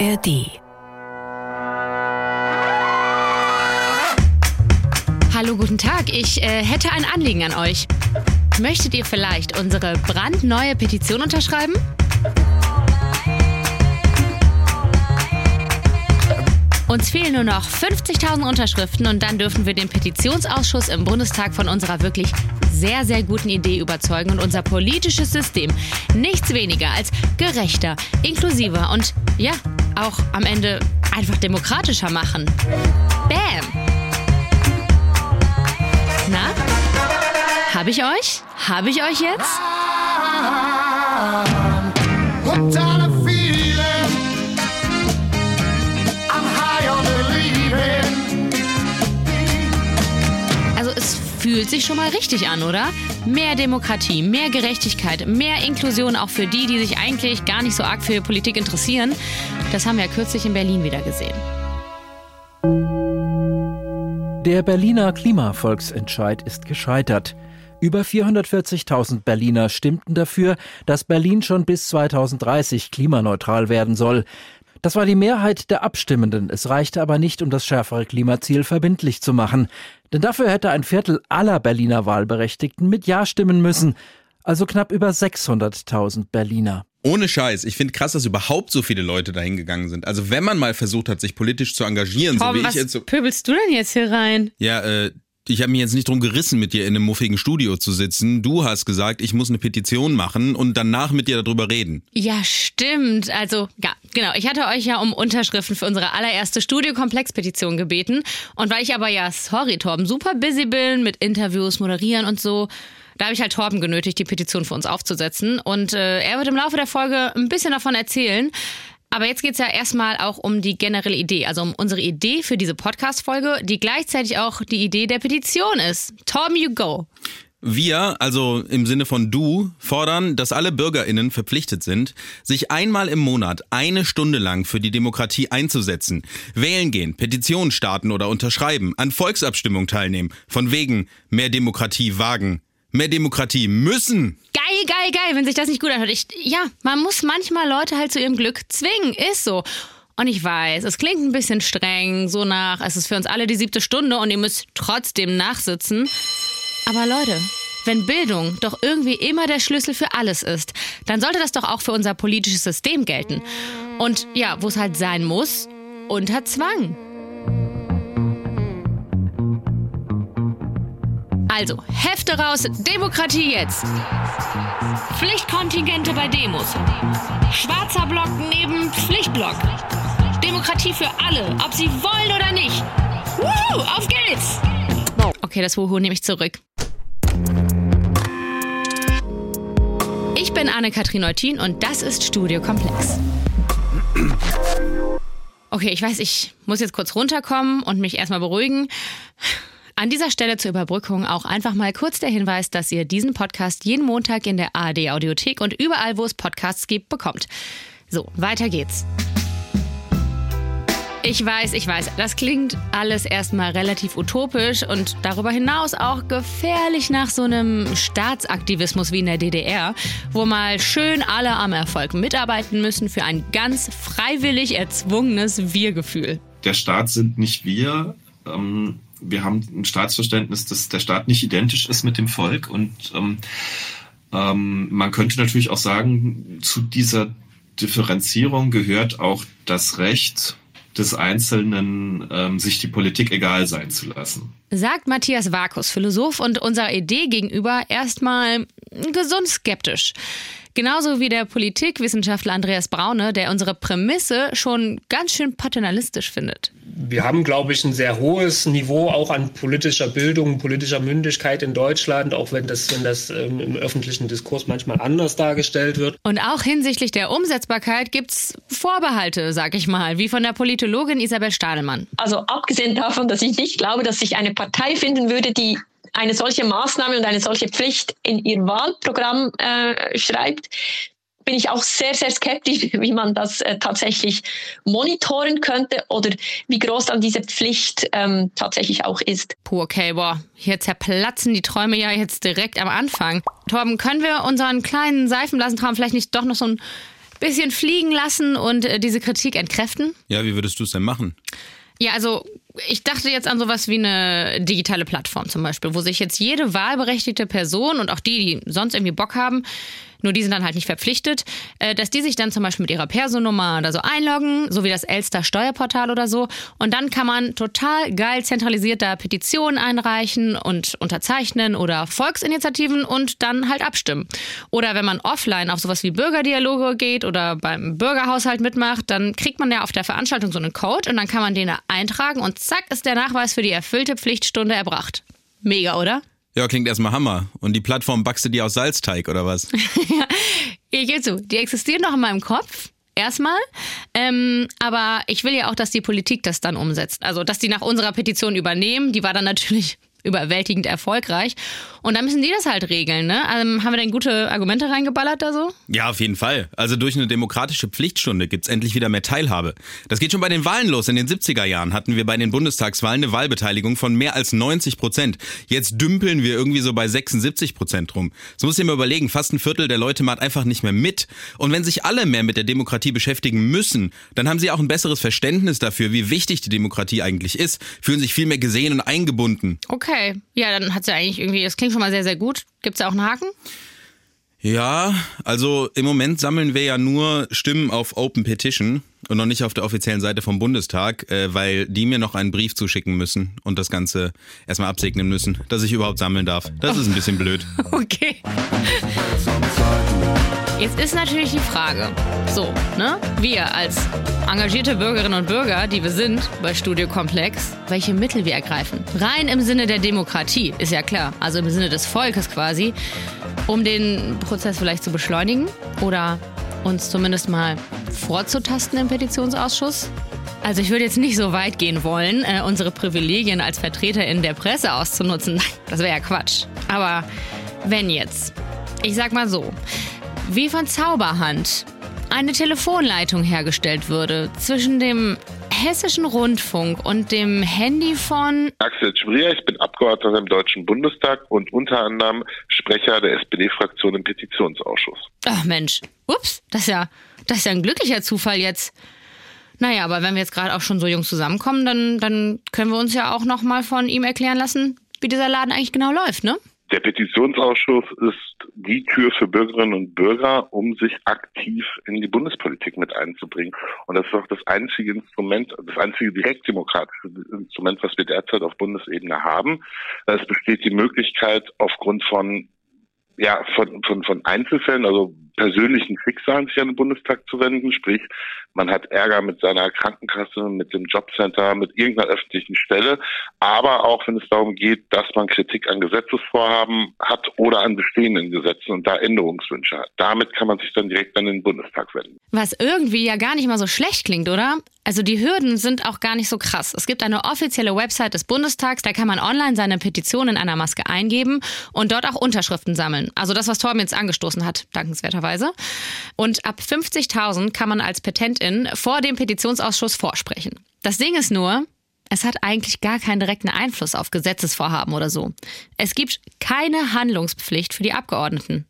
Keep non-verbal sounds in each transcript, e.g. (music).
ARD. Hallo, guten Tag. Ich äh, hätte ein Anliegen an euch. Möchtet ihr vielleicht unsere brandneue Petition unterschreiben? Uns fehlen nur noch 50.000 Unterschriften und dann dürfen wir den Petitionsausschuss im Bundestag von unserer wirklich sehr, sehr guten Idee überzeugen und unser politisches System nichts weniger als gerechter, inklusiver und ja, auch am Ende einfach demokratischer machen. Bam! Na? Hab ich euch? Hab ich euch jetzt? Fühlt sich schon mal richtig an, oder? Mehr Demokratie, mehr Gerechtigkeit, mehr Inklusion auch für die, die sich eigentlich gar nicht so arg für Politik interessieren. Das haben wir ja kürzlich in Berlin wieder gesehen. Der Berliner Klimavolksentscheid ist gescheitert. Über 440.000 Berliner stimmten dafür, dass Berlin schon bis 2030 klimaneutral werden soll. Das war die Mehrheit der Abstimmenden. Es reichte aber nicht, um das schärfere Klimaziel verbindlich zu machen. Denn dafür hätte ein Viertel aller Berliner Wahlberechtigten mit Ja stimmen müssen. Also knapp über 600.000 Berliner. Ohne Scheiß, ich finde krass, dass überhaupt so viele Leute dahin gegangen sind. Also wenn man mal versucht hat, sich politisch zu engagieren, so Tom, wie ich was jetzt so. pöbelst du denn jetzt hier rein? Ja, äh, ich habe mich jetzt nicht drum gerissen, mit dir in einem muffigen Studio zu sitzen. Du hast gesagt, ich muss eine Petition machen und danach mit dir darüber reden. Ja, stimmt. Also, ja, genau. Ich hatte euch ja um Unterschriften für unsere allererste Studiokomplex-Petition gebeten. Und weil ich aber ja, sorry, Torben, super busy bin mit Interviews, moderieren und so, da habe ich halt Torben genötigt, die Petition für uns aufzusetzen. Und äh, er wird im Laufe der Folge ein bisschen davon erzählen. Aber jetzt geht's ja erstmal auch um die generelle Idee, also um unsere Idee für diese Podcast-Folge, die gleichzeitig auch die Idee der Petition ist. Torben, you go. Wir, also im Sinne von du, fordern, dass alle BürgerInnen verpflichtet sind, sich einmal im Monat eine Stunde lang für die Demokratie einzusetzen. Wählen gehen, Petitionen starten oder unterschreiben, an Volksabstimmung teilnehmen. Von wegen mehr Demokratie wagen. Mehr Demokratie müssen. Geil, geil, geil, wenn sich das nicht gut anhört. Ich, ja, man muss manchmal Leute halt zu ihrem Glück zwingen, ist so. Und ich weiß, es klingt ein bisschen streng, so nach, es ist für uns alle die siebte Stunde und ihr müsst trotzdem nachsitzen. Aber Leute, wenn Bildung doch irgendwie immer der Schlüssel für alles ist, dann sollte das doch auch für unser politisches System gelten. Und ja, wo es halt sein muss, unter Zwang. Also, Hefte raus, Demokratie jetzt. Pflichtkontingente bei Demos. Schwarzer Block neben Pflichtblock. Demokratie für alle, ob sie wollen oder nicht. Woo, auf geht's! Okay, das Wuhu nehme ich zurück. Ich bin Anne-Kathrin Neutin und das ist Studio Komplex. Okay, ich weiß, ich muss jetzt kurz runterkommen und mich erstmal beruhigen. An dieser Stelle zur Überbrückung auch einfach mal kurz der Hinweis, dass ihr diesen Podcast jeden Montag in der ARD Audiothek und überall, wo es Podcasts gibt, bekommt. So, weiter geht's. Ich weiß, ich weiß, das klingt alles erstmal relativ utopisch und darüber hinaus auch gefährlich nach so einem Staatsaktivismus wie in der DDR, wo mal schön alle am Erfolg mitarbeiten müssen für ein ganz freiwillig erzwungenes Wir-Gefühl. der Staat sind nicht wir. Ähm, wir haben ein Staatsverständnis, dass der Staat nicht identisch ist mit dem Volk. Und ähm, ähm, man könnte natürlich auch sagen, zu dieser Differenzierung gehört auch das Recht des Einzelnen, ähm, sich die Politik egal sein zu lassen. Sagt Matthias Vakus, Philosoph und unserer Idee gegenüber erstmal gesund skeptisch. Genauso wie der Politikwissenschaftler Andreas Braune, der unsere Prämisse schon ganz schön paternalistisch findet. wir haben, glaube ich, ein sehr hohes Niveau auch an politischer Bildung, politischer Mündigkeit in Deutschland, auch wenn das, wenn das ähm, im öffentlichen Diskurs manchmal anders dargestellt wird. Und auch hinsichtlich der Umsetzbarkeit gibt's Vorbehalte, sag ich mal, wie von der Politologin Isabel Stadelmann. Also abgesehen davon, dass ich nicht glaube, dass sich eine Partei finden würde, die eine solche Maßnahme und eine solche Pflicht in ihr Wahlprogramm äh, schreibt, bin ich auch sehr, sehr skeptisch, (laughs) wie man das äh, tatsächlich monitoren könnte oder wie groß dann diese Pflicht ähm, tatsächlich auch ist. Puh, okay, boah, hier zerplatzen die Träume ja jetzt direkt am Anfang. Torben, können wir unseren kleinen Seifenblasentraum vielleicht nicht doch noch so ein bisschen fliegen lassen und äh, diese Kritik entkräften? Ja, wie würdest du es denn machen? Ja, also ich dachte jetzt an sowas wie eine digitale Plattform zum Beispiel, wo sich jetzt jede wahlberechtigte Person und auch die, die sonst irgendwie Bock haben, nur die sind dann halt nicht verpflichtet, äh, dass die sich dann zum Beispiel mit ihrer Personennummer oder so einloggen, so wie das Elster Steuerportal oder so. Und dann kann man total geil zentralisiert da Petitionen einreichen und unterzeichnen oder Volksinitiativen und dann halt abstimmen. Oder wenn man offline auf sowas wie Bürgerdialoge geht oder beim Bürgerhaushalt mitmacht, dann kriegt man ja auf der Veranstaltung so einen Code und dann kann man den da eintragen und zack ist der Nachweis für die erfüllte Pflichtstunde erbracht. Mega, oder? Ja, klingt erstmal Hammer. Und die Plattform backst du dir aus Salzteig oder was? (laughs) ja, ich gebe zu, die existieren noch in meinem Kopf. Erstmal. Ähm, aber ich will ja auch, dass die Politik das dann umsetzt. Also, dass die nach unserer Petition übernehmen. Die war dann natürlich (laughs) überwältigend erfolgreich. Und dann müssen die das halt regeln, ne? Ähm, haben wir denn gute Argumente reingeballert da so? Ja, auf jeden Fall. Also durch eine demokratische Pflichtstunde gibt's endlich wieder mehr Teilhabe. Das geht schon bei den Wahlen los. In den 70er Jahren hatten wir bei den Bundestagswahlen eine Wahlbeteiligung von mehr als 90 Prozent. Jetzt dümpeln wir irgendwie so bei 76 Prozent rum. Das muss ich mir überlegen. Fast ein Viertel der Leute macht einfach nicht mehr mit. Und wenn sich alle mehr mit der Demokratie beschäftigen müssen, dann haben sie auch ein besseres Verständnis dafür, wie wichtig die Demokratie eigentlich ist, fühlen sich viel mehr gesehen und eingebunden. Okay. Ja, dann hat's ja eigentlich irgendwie, das klingt schon mal sehr, sehr gut. Gibt's da auch einen Haken? Ja, also im Moment sammeln wir ja nur Stimmen auf Open Petition und noch nicht auf der offiziellen Seite vom Bundestag, äh, weil die mir noch einen Brief zuschicken müssen und das Ganze erstmal absegnen müssen, dass ich überhaupt sammeln darf. Das ist ein bisschen blöd. (laughs) Okay. Jetzt ist natürlich die Frage, so, ne? Wir als engagierte Bürgerinnen und Bürger, die wir sind bei Studio Komplex, welche Mittel wir ergreifen. Rein im Sinne der Demokratie, ist ja klar. Also im Sinne des Volkes quasi, um den Prozess vielleicht zu beschleunigen oder uns zumindest mal vorzutasten im Petitionsausschuss. Also ich würde jetzt nicht so weit gehen wollen, äh, unsere Privilegien als Vertreterin der Presse auszunutzen. (laughs) Das wäre ja Quatsch. Aber wenn jetzt, ich sag mal so, wie von Zauberhand eine Telefonleitung hergestellt würde zwischen dem Hessischen Rundfunk und dem Handy von Axel Schbrier, ich bin Abgeordneter im Deutschen Bundestag und unter anderem Sprecher der SPD-Fraktion im Petitionsausschuss. Ach Mensch, ups, das ist ja, das ist ja ein glücklicher Zufall jetzt. Naja, aber wenn wir jetzt gerade auch schon so jung zusammenkommen, dann, dann können wir uns ja auch noch mal von ihm erklären lassen, wie dieser Laden eigentlich genau läuft, ne? Der Petitionsausschuss ist die Tür für Bürgerinnen und Bürger, um sich aktiv in die Bundespolitik mit einzubringen. Und das ist auch das einzige Instrument, das einzige direktdemokratische Instrument, was wir derzeit auf Bundesebene haben. Es besteht die Möglichkeit, aufgrund von ja, von, von, von Einzelfällen, also persönlichen Schicksalen sich an den Bundestag zu wenden, sprich, man hat Ärger mit seiner Krankenkasse, mit dem Jobcenter, mit irgendeiner öffentlichen Stelle, aber auch wenn es darum geht, dass man Kritik an Gesetzesvorhaben hat oder an bestehenden Gesetzen und da Änderungswünsche hat. Damit kann man sich dann direkt an den Bundestag wenden. Was irgendwie ja gar nicht mal so schlecht klingt, oder? Also die Hürden sind auch gar nicht so krass. Es gibt eine offizielle Website des Bundestags, da kann man online seine Petition in einer Maske eingeben und dort auch Unterschriften sammeln. Also das, was Torben jetzt angestoßen hat, dankenswerterweise. Und ab 50.000 kann man als Petentin vor dem Petitionsausschuss vorsprechen. Das Ding ist nur, es hat eigentlich gar keinen direkten Einfluss auf Gesetzesvorhaben oder so. Es gibt keine Handlungspflicht für die Abgeordneten.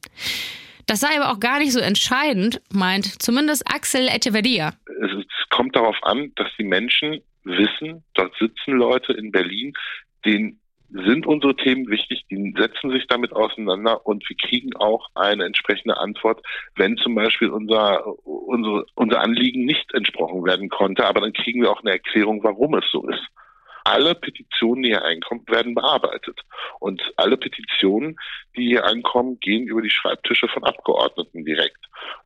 Das sei aber auch gar nicht so entscheidend, meint zumindest Axel Echeverria. Es kommt darauf an, dass die Menschen wissen, dort sitzen Leute in Berlin, denen sind unsere Themen wichtig, die setzen sich damit auseinander und wir kriegen auch eine entsprechende Antwort, wenn zum Beispiel unser, unsere, unser Anliegen nicht entsprochen werden konnte, aber dann kriegen wir auch eine Erklärung, warum es so ist alle Petitionen, die hier einkommen, werden bearbeitet. Und alle Petitionen, die hier ankommen, gehen über die Schreibtische von Abgeordneten direkt,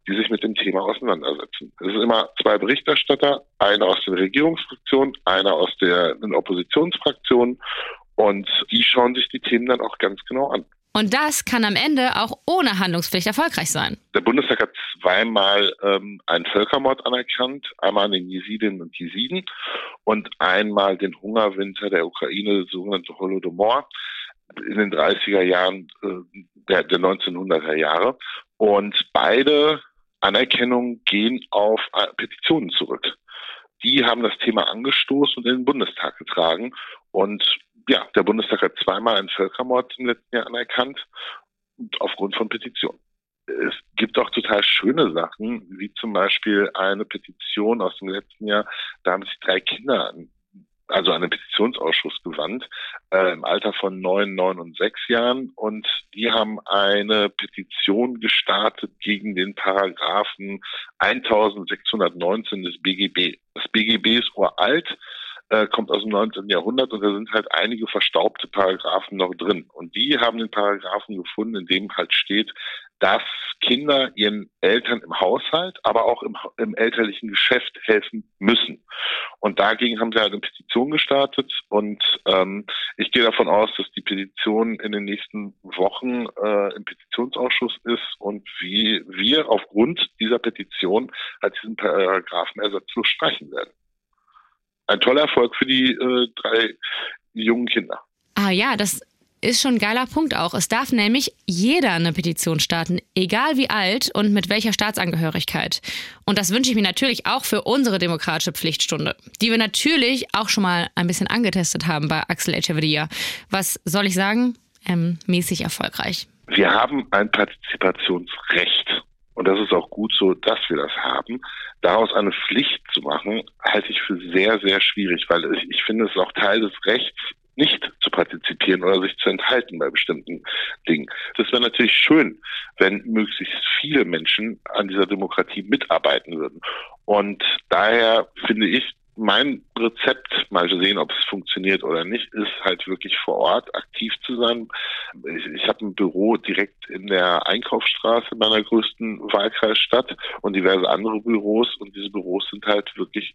die sich mit dem Thema auseinandersetzen. Es sind immer zwei Berichterstatter, einer aus der Regierungsfraktion, einer aus der Oppositionsfraktion. Und die schauen sich die Themen dann auch ganz genau an. Und das kann am Ende auch ohne Handlungspflicht erfolgreich sein. Der Bundestag hat zweimal ähm, einen Völkermord anerkannt, einmal an den Jesidinnen und Jesiden und einmal den Hungerwinter der Ukraine, das sogenannte Holodomor in den 30er Jahren äh, der, der 1900er Jahre. Und beide Anerkennungen gehen auf äh, Petitionen zurück. Die haben das Thema angestoßen und in den Bundestag getragen. Und ja, der Bundestag hat zweimal einen Völkermord im letzten Jahr anerkannt aufgrund von Petitionen. es gibt auch total schöne Sachen, wie zum Beispiel eine Petition aus dem letzten Jahr. Da haben sich drei Kinder an also an den Petitionsausschuss gewandt, äh, im Alter von neun, neun und sechs Jahren. Und die haben eine Petition gestartet gegen den Paragraphen 1619 des BGB. Das BGB ist uralt, äh, kommt aus dem 19. Jahrhundert und da sind halt einige verstaubte Paragraphen noch drin. Und die haben den Paragraphen gefunden, in dem halt steht, dass Kinder ihren Eltern im Haushalt, aber auch im, im elterlichen Geschäft helfen müssen. Und dagegen haben sie halt eine Petition gestartet und ähm, ich gehe davon aus, dass die Petition in den nächsten Wochen äh, im Petitionsausschuss ist und wie wir aufgrund dieser Petition halt diesen Paragraphen ersatzlos streichen werden. Ein toller Erfolg für die äh, drei jungen Kinder. Ah ja, das ist schon ein geiler Punkt auch. Es darf nämlich jeder eine Petition starten, egal wie alt und mit welcher Staatsangehörigkeit. Und das wünsche ich mir natürlich auch für unsere demokratische Pflichtstunde, die wir natürlich auch schon mal ein bisschen angetestet haben bei Axel Echeverria. Was soll ich sagen? Ähm, mäßig erfolgreich. Wir haben ein Partizipationsrecht. Und das ist auch gut so, dass wir das haben. Daraus eine Pflicht zu machen, halte ich für sehr, sehr schwierig, weil ich finde, es auch Teil des Rechts, nicht zu partizipieren oder sich zu enthalten bei bestimmten Dingen. Das wäre natürlich schön, wenn möglichst viele Menschen an dieser Demokratie mitarbeiten würden. Und daher finde ich, mein Rezept, mal sehen, ob es funktioniert oder nicht, ist halt wirklich vor Ort aktiv zu sein. Ich, ich habe ein Büro direkt in der Einkaufsstraße meiner größten Wahlkreisstadt und diverse andere Büros und diese Büros sind halt wirklich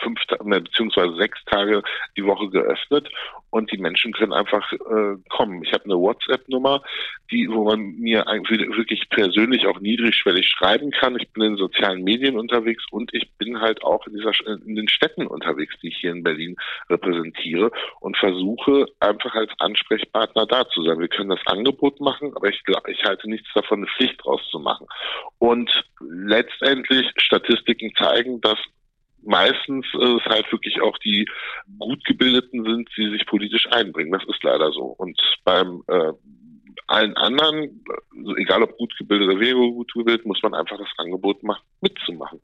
fünf beziehungsweise sechs Tage die Woche geöffnet und die Menschen können einfach äh, kommen. Ich habe eine WhatsApp-Nummer, die, wo man mir wirklich persönlich auch niedrigschwellig schreiben kann. Ich bin in sozialen Medien unterwegs und ich bin halt auch in dieser in den Städten unterwegs, die ich hier in Berlin repräsentiere und versuche einfach als Ansprechpartner da zu sein. Wir können das Angebot machen, aber ich, ich halte nichts davon, eine Pflicht draus zu machen. Und letztendlich Statistiken zeigen, dass meistens äh, es halt wirklich auch die gut gebildeten sind, die sich politisch einbringen. Das ist leider so. Und beim äh, allen anderen, also egal ob gut gebildet oder weniger gut gebildet, muss man einfach das Angebot machen, mitzumachen.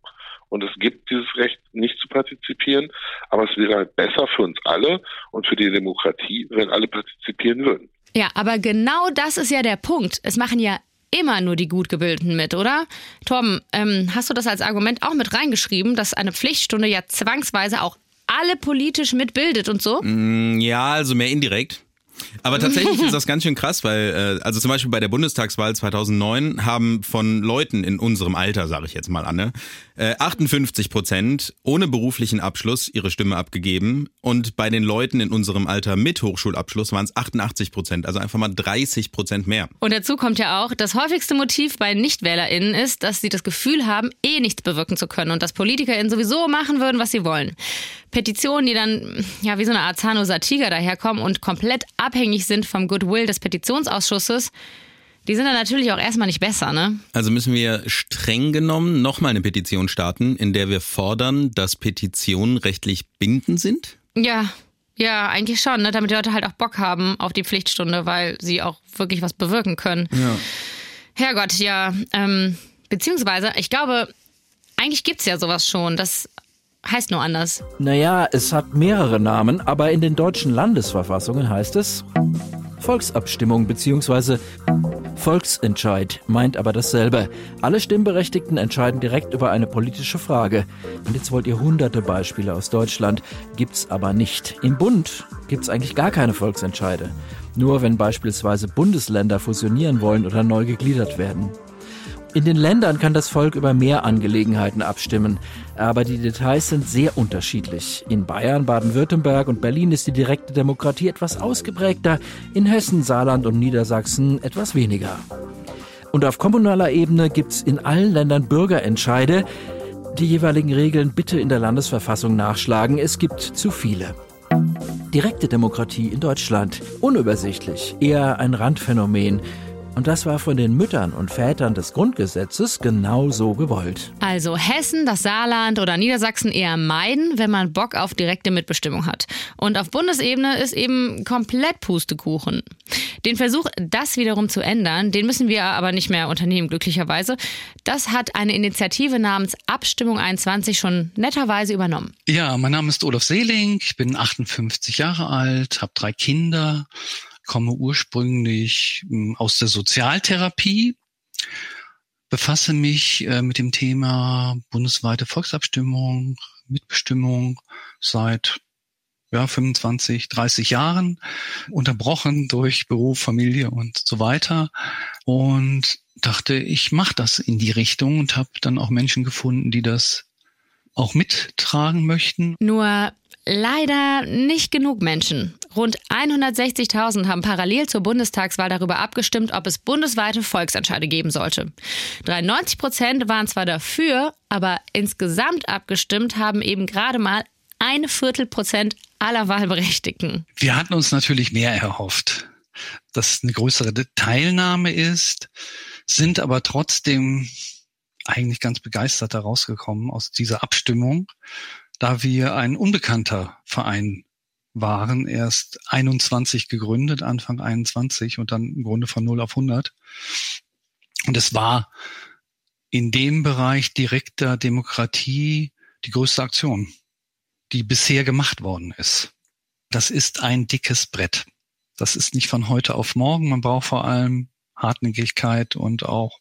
Und es gibt dieses Recht, nicht zu partizipieren, aber es wäre halt besser für uns alle und für die Demokratie, wenn alle partizipieren würden. Ja, aber genau das ist ja der Punkt. Es machen ja immer nur die Gutgebildeten mit, oder? Torben, ähm, hast du das als Argument auch mit reingeschrieben, dass eine Pflichtstunde ja zwangsweise auch alle politisch mitbildet und so? Mm, ja, also mehr indirekt. Aber tatsächlich ist das ganz schön krass, weil äh, also zum Beispiel bei der Bundestagswahl 2009 haben von Leuten in unserem Alter, sage ich jetzt mal Anne, äh, 58 Prozent ohne beruflichen Abschluss ihre Stimme abgegeben und bei den Leuten in unserem Alter mit Hochschulabschluss waren es 88 Prozent, also einfach mal 30 Prozent mehr. Und dazu kommt ja auch, das häufigste Motiv bei NichtwählerInnen ist, dass sie das Gefühl haben, eh nichts bewirken zu können und dass PolitikerInnen sowieso machen würden, was sie wollen. Petitionen, die dann ja wie so eine Art zahnloser Tiger daherkommen und komplett abhängig sind vom Goodwill des Petitionsausschusses, die sind dann natürlich auch erstmal nicht besser, ne? Also müssen wir streng genommen nochmal eine Petition starten, in der wir fordern, dass Petitionen rechtlich bindend sind? Ja, ja, eigentlich schon, ne? damit die Leute halt auch Bock haben auf die Pflichtstunde, weil sie auch wirklich was bewirken können. Ja. Herrgott, ja. Ähm, beziehungsweise, ich glaube, eigentlich gibt's ja sowas schon. Das heißt nur anders. Naja, es hat mehrere Namen, aber in den deutschen Landesverfassungen heißt es Volksabstimmung bzw. Volksentscheid meint aber dasselbe. Alle Stimmberechtigten entscheiden direkt über eine politische Frage. Und jetzt wollt ihr hunderte Beispiele aus Deutschland, gibt's aber nicht. Im Bund gibt's eigentlich gar keine Volksentscheide. Nur wenn beispielsweise Bundesländer fusionieren wollen oder neu gegliedert werden. In den Ländern kann das Volk über mehr Angelegenheiten abstimmen, aber die Details sind sehr unterschiedlich. In Bayern, Baden-Württemberg und Berlin ist die direkte Demokratie etwas ausgeprägter, in Hessen, Saarland und Niedersachsen etwas weniger. Und auf kommunaler Ebene gibt's in allen Ländern Bürgerentscheide. Die jeweiligen Regeln bitte in der Landesverfassung nachschlagen, es gibt zu viele. Direkte Demokratie in Deutschland. Unübersichtlich, eher ein Randphänomen. Und das war von den Müttern und Vätern des Grundgesetzes genau so gewollt. Also Hessen, das Saarland oder Niedersachsen eher meiden, wenn man Bock auf direkte Mitbestimmung hat. Und auf Bundesebene ist eben komplett Pustekuchen. Den Versuch, das wiederum zu ändern, den müssen wir aber nicht mehr unternehmen, glücklicherweise. Das hat eine Initiative namens Abstimmung 21 schon netterweise übernommen. Ja, mein Name ist Olaf Seeling, ich bin 58 Jahre alt, habe drei Kinder komme ursprünglich hm, aus der Sozialtherapie, befasse mich äh, mit dem Thema bundesweite Volksabstimmung, Mitbestimmung seit ja, 25, 30 Jahren, unterbrochen durch Beruf, Familie und so weiter. Und dachte, ich mache das in die Richtung und habe dann auch Menschen gefunden, die das auch mittragen möchten. Nur leider nicht genug Menschen. Rund 160.000 haben parallel zur Bundestagswahl darüber abgestimmt, ob es bundesweite Volksentscheide geben sollte. 93 Prozent waren zwar dafür, aber insgesamt abgestimmt haben eben gerade mal ein Viertel Prozent aller Wahlberechtigten. Wir hatten uns natürlich mehr erhofft, dass eine größere Teilnahme ist, sind aber trotzdem eigentlich ganz begeistert herausgekommen aus dieser Abstimmung da wir ein unbekannter Verein waren, erst 21 gegründet, Anfang 21 und dann im Grunde von 0 auf 100. Und es war in dem Bereich direkter Demokratie die größte Aktion, die bisher gemacht worden ist. Das ist ein dickes Brett. Das ist nicht von heute auf morgen. Man braucht vor allem Hartnäckigkeit und auch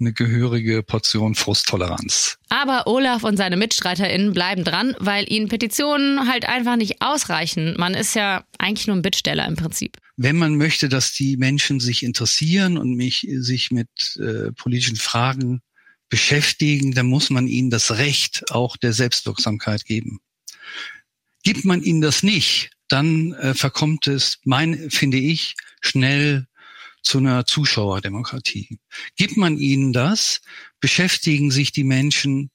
eine gehörige Portion Frusttoleranz. Aber Olaf und seine MitstreiterInnen bleiben dran, weil ihnen Petitionen halt einfach nicht ausreichen. Man ist ja eigentlich nur ein Bittsteller im Prinzip. Wenn man möchte, dass die Menschen sich interessieren und mich sich mit äh, politischen Fragen beschäftigen, dann muss man ihnen das Recht auch der Selbstwirksamkeit geben. Gibt man ihnen das nicht, dann äh, verkommt es, mein, finde ich, schnell zu einer Zuschauerdemokratie. Gibt man ihnen das, beschäftigen sich die Menschen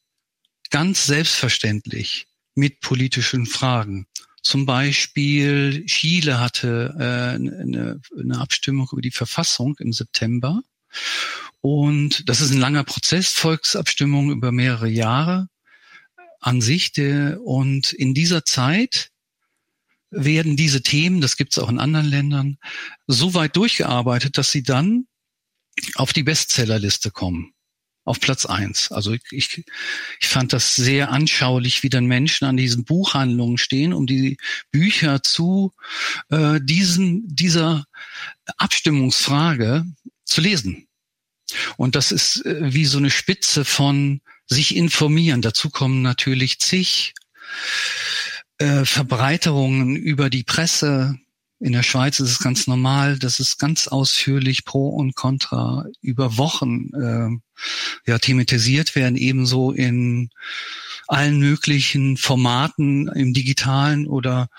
ganz selbstverständlich mit politischen Fragen. Zum Beispiel Chile hatte äh, eine, eine Abstimmung über die Verfassung im September. Und das ist ein langer Prozess, Volksabstimmung über mehrere Jahre an sich. Und in dieser Zeit werden diese Themen, das gibt es auch in anderen Ländern, so weit durchgearbeitet, dass sie dann auf die Bestsellerliste kommen. Auf Platz eins. Also ich, ich, ich fand das sehr anschaulich, wie dann Menschen an diesen Buchhandlungen stehen, um die Bücher zu äh, diesen, dieser Abstimmungsfrage zu lesen. Und das ist äh, wie so eine Spitze von sich informieren. Dazu kommen natürlich zig äh, Verbreiterungen über die Presse. In der Schweiz ist es ganz normal, dass es ganz ausführlich Pro und Contra über Wochen äh, ja, thematisiert werden, ebenso in allen möglichen Formaten im digitalen oder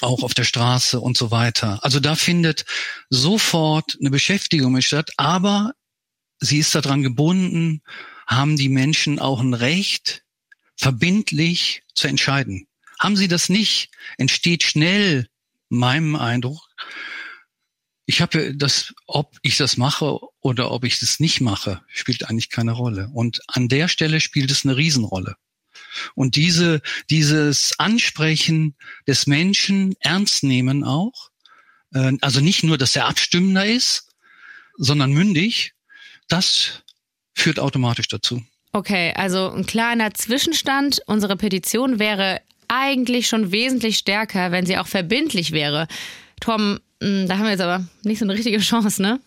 auch auf der Straße und so weiter. Also da findet sofort eine Beschäftigung statt, aber sie ist daran gebunden, haben die Menschen auch ein Recht, verbindlich zu entscheiden. Haben sie das nicht, entsteht schnell meinem Eindruck, ich habe das, ob ich das mache oder ob ich das nicht mache, spielt eigentlich keine Rolle. Und an der Stelle spielt es eine Riesenrolle. Und diese, dieses Ansprechen des Menschen ernst nehmen auch, äh, also nicht nur, dass er abstimmender ist, sondern mündig, das führt automatisch dazu. Okay, also ein kleiner Zwischenstand. Unsere Petition wäre eigentlich schon wesentlich stärker, wenn sie auch verbindlich wäre. Tom, hm, da haben wir jetzt aber nicht so eine richtige Chance, ne?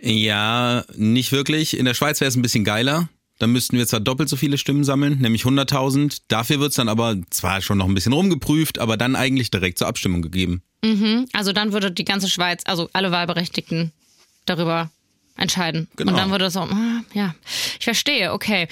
Ja, nicht wirklich. In der Schweiz wäre es ein bisschen geiler. Da müssten wir zwar doppelt so viele Stimmen sammeln, nämlich 100.000. Dafür wird es dann aber zwar schon noch ein bisschen rumgeprüft, aber dann eigentlich direkt zur Abstimmung gegeben. Mhm. Also dann würde die ganze Schweiz, also alle Wahlberechtigten darüber entscheiden. Genau. Und dann würde das auch, ah, ja, ich verstehe, okay.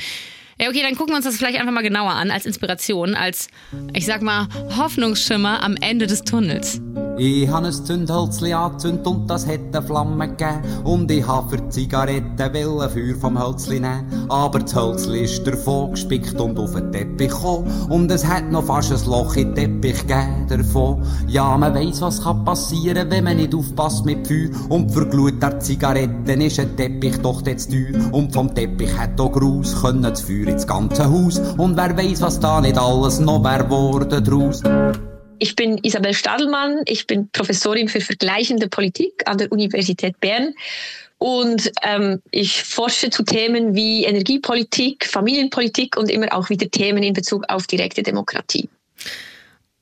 Ja, okay, dann gucken wir uns das vielleicht einfach mal genauer an, als Inspiration, als, ich sag mal, Hoffnungsschimmer am Ende des Tunnels. Ich han ein Zündhölzli angezündet und das hat eine Flamme gegeben. Und ich hab für Zigaretten wollen Feuer vom Hölzli nehmen. Aber das Hölzli ist davon gespickt und auf den Teppich gekommen. Und es hat noch fast ein Loch in den Teppich gegeben davon. Ja, man weiss, was kann passieren, wenn man nicht aufpasst mit Feuer. Und für Glut Zigaretten ist ein Teppich doch jetzt teuer. Und vom Teppich hat auch Gruß können das Feuer ins ganze Haus. Und wer weiss, was da nicht alles noch wär worden draus. Ich bin Isabel Stadelmann, ich bin Professorin für vergleichende Politik an der Universität Bern und ähm, ich forsche zu Themen wie Energiepolitik, Familienpolitik und immer auch wieder Themen in Bezug auf direkte Demokratie.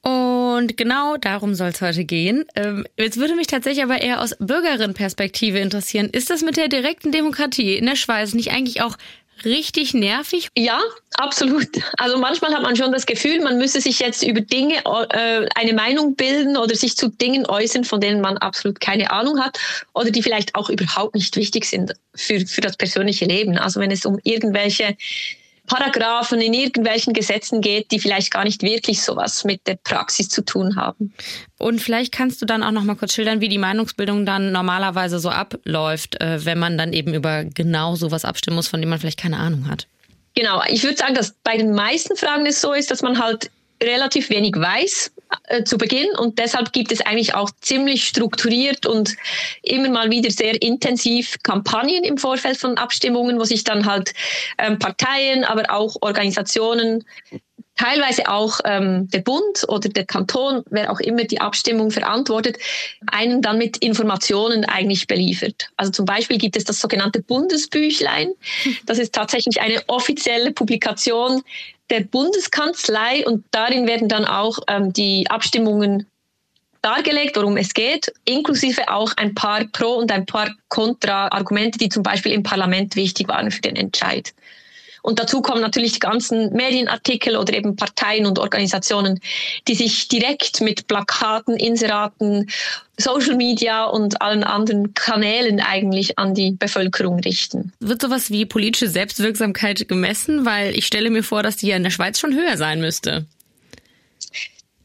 Und genau darum soll es heute gehen. Ähm, jetzt würde mich tatsächlich aber eher aus Bürgerinnenperspektive interessieren. Ist das mit der direkten Demokratie in der Schweiz nicht eigentlich auch richtig nervig? Ja, absolut. Also manchmal hat man schon das Gefühl, man müsse sich jetzt über Dinge äh, eine Meinung bilden oder sich zu Dingen äußern, von denen man absolut keine Ahnung hat oder die vielleicht auch überhaupt nicht wichtig sind für, für das persönliche Leben. Also wenn es um irgendwelche Paragraphen in irgendwelchen Gesetzen geht, die vielleicht gar nicht wirklich sowas mit der Praxis zu tun haben. Und vielleicht kannst du dann auch noch mal kurz schildern, wie die Meinungsbildung dann normalerweise so abläuft, äh, wenn man dann eben über genau sowas abstimmen muss, von dem man vielleicht keine Ahnung hat. Genau, ich würde sagen, dass bei den meisten Fragen es so ist, dass man halt relativ wenig weiß äh, zu Beginn und deshalb gibt es eigentlich auch ziemlich strukturiert und immer mal wieder sehr intensiv Kampagnen im Vorfeld von Abstimmungen, wo sich dann halt ähm, Parteien, aber auch Organisationen teilweise auch ähm, der Bund oder der Kanton, wer auch immer die Abstimmung verantwortet, einen dann mit Informationen eigentlich beliefert. Also zum Beispiel gibt es das sogenannte Bundesbüchlein. Das ist tatsächlich eine offizielle Publikation der Bundeskanzlei und darin werden dann auch ähm, die Abstimmungen dargelegt, worum es geht, inklusive auch ein paar Pro- und ein paar Kontra-Argumente, die zum Beispiel im Parlament wichtig waren für den Entscheid. Und dazu kommen natürlich die ganzen Medienartikel oder eben Parteien und Organisationen, die sich direkt mit Plakaten, Inseraten, Social Media und allen anderen Kanälen eigentlich an die Bevölkerung richten. Wird sowas wie politische Selbstwirksamkeit gemessen? Weil ich stelle mir vor, dass die ja in der Schweiz schon höher sein müsste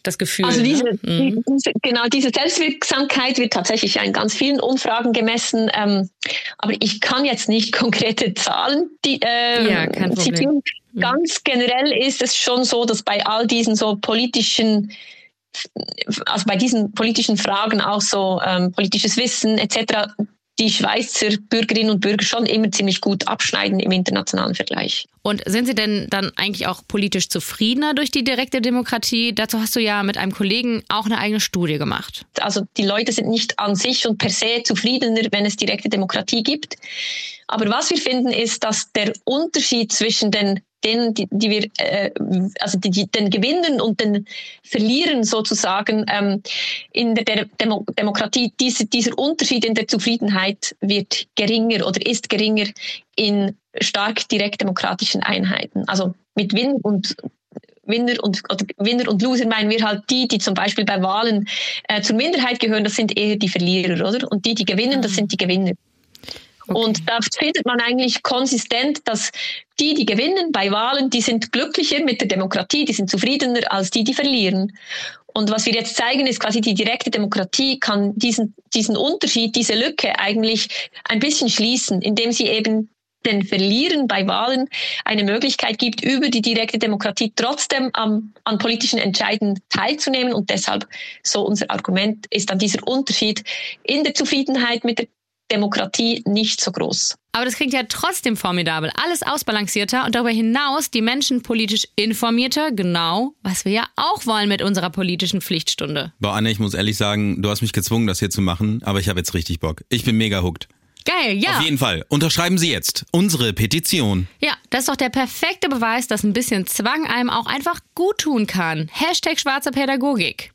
das Gefühl. Also diese, ne? mhm. diese, genau diese Selbstwirksamkeit wird tatsächlich in ganz vielen Umfragen gemessen. Ähm, aber ich kann jetzt nicht (laughs) konkrete Zahlen die, ähm, ja, zitieren. Mhm. Ganz generell ist es schon so, dass bei all diesen so politischen also bei diesen politischen Fragen auch so ähm, politisches Wissen etc die Schweizer Bürgerinnen und Bürger schon immer ziemlich gut abschneiden im internationalen Vergleich. Und sind Sie denn dann eigentlich auch politisch zufriedener durch die direkte Demokratie? Dazu hast du ja mit einem Kollegen auch eine eigene Studie gemacht. Also die Leute sind nicht an sich und per se zufriedener, wenn es direkte Demokratie gibt. Aber was wir finden, ist, dass der Unterschied zwischen den den, die, die wir, äh, also die, die, den Gewinnen und den Verlieren sozusagen ähm, in der Demo Demokratie, diese, dieser Unterschied in der Zufriedenheit wird geringer oder ist geringer in stark direkt demokratischen Einheiten. Also mit Win und Winner und, oder Winner und Loser meinen wir halt die, die zum Beispiel bei Wahlen äh, zur Minderheit gehören, das sind eher die Verlierer, oder? Und die, die gewinnen, das sind die Gewinner. Okay. Und da findet man eigentlich konsistent, dass die, die gewinnen bei Wahlen, die sind glücklicher mit der Demokratie, die sind zufriedener als die, die verlieren. Und was wir jetzt zeigen, ist quasi die direkte Demokratie kann diesen, diesen Unterschied, diese Lücke eigentlich ein bisschen schließen, indem sie eben den Verlieren bei Wahlen eine Möglichkeit gibt, über die direkte Demokratie trotzdem am, an politischen Entscheiden teilzunehmen. Und deshalb, so unser Argument, ist dann dieser Unterschied in der Zufriedenheit mit der Demokratie nicht so groß. Aber das klingt ja trotzdem formidabel. Alles ausbalancierter und darüber hinaus die Menschen politisch informierter. Genau, was wir ja auch wollen mit unserer politischen Pflichtstunde. Boah, Anne, ich muss ehrlich sagen, du hast mich gezwungen, das hier zu machen, aber ich habe jetzt richtig Bock. Ich bin mega hooked. Geil, ja. Auf jeden Fall. Unterschreiben Sie jetzt unsere Petition. Ja, das ist doch der perfekte Beweis, dass ein bisschen Zwang einem auch einfach gut tun kann. Hashtag schwarze Pädagogik.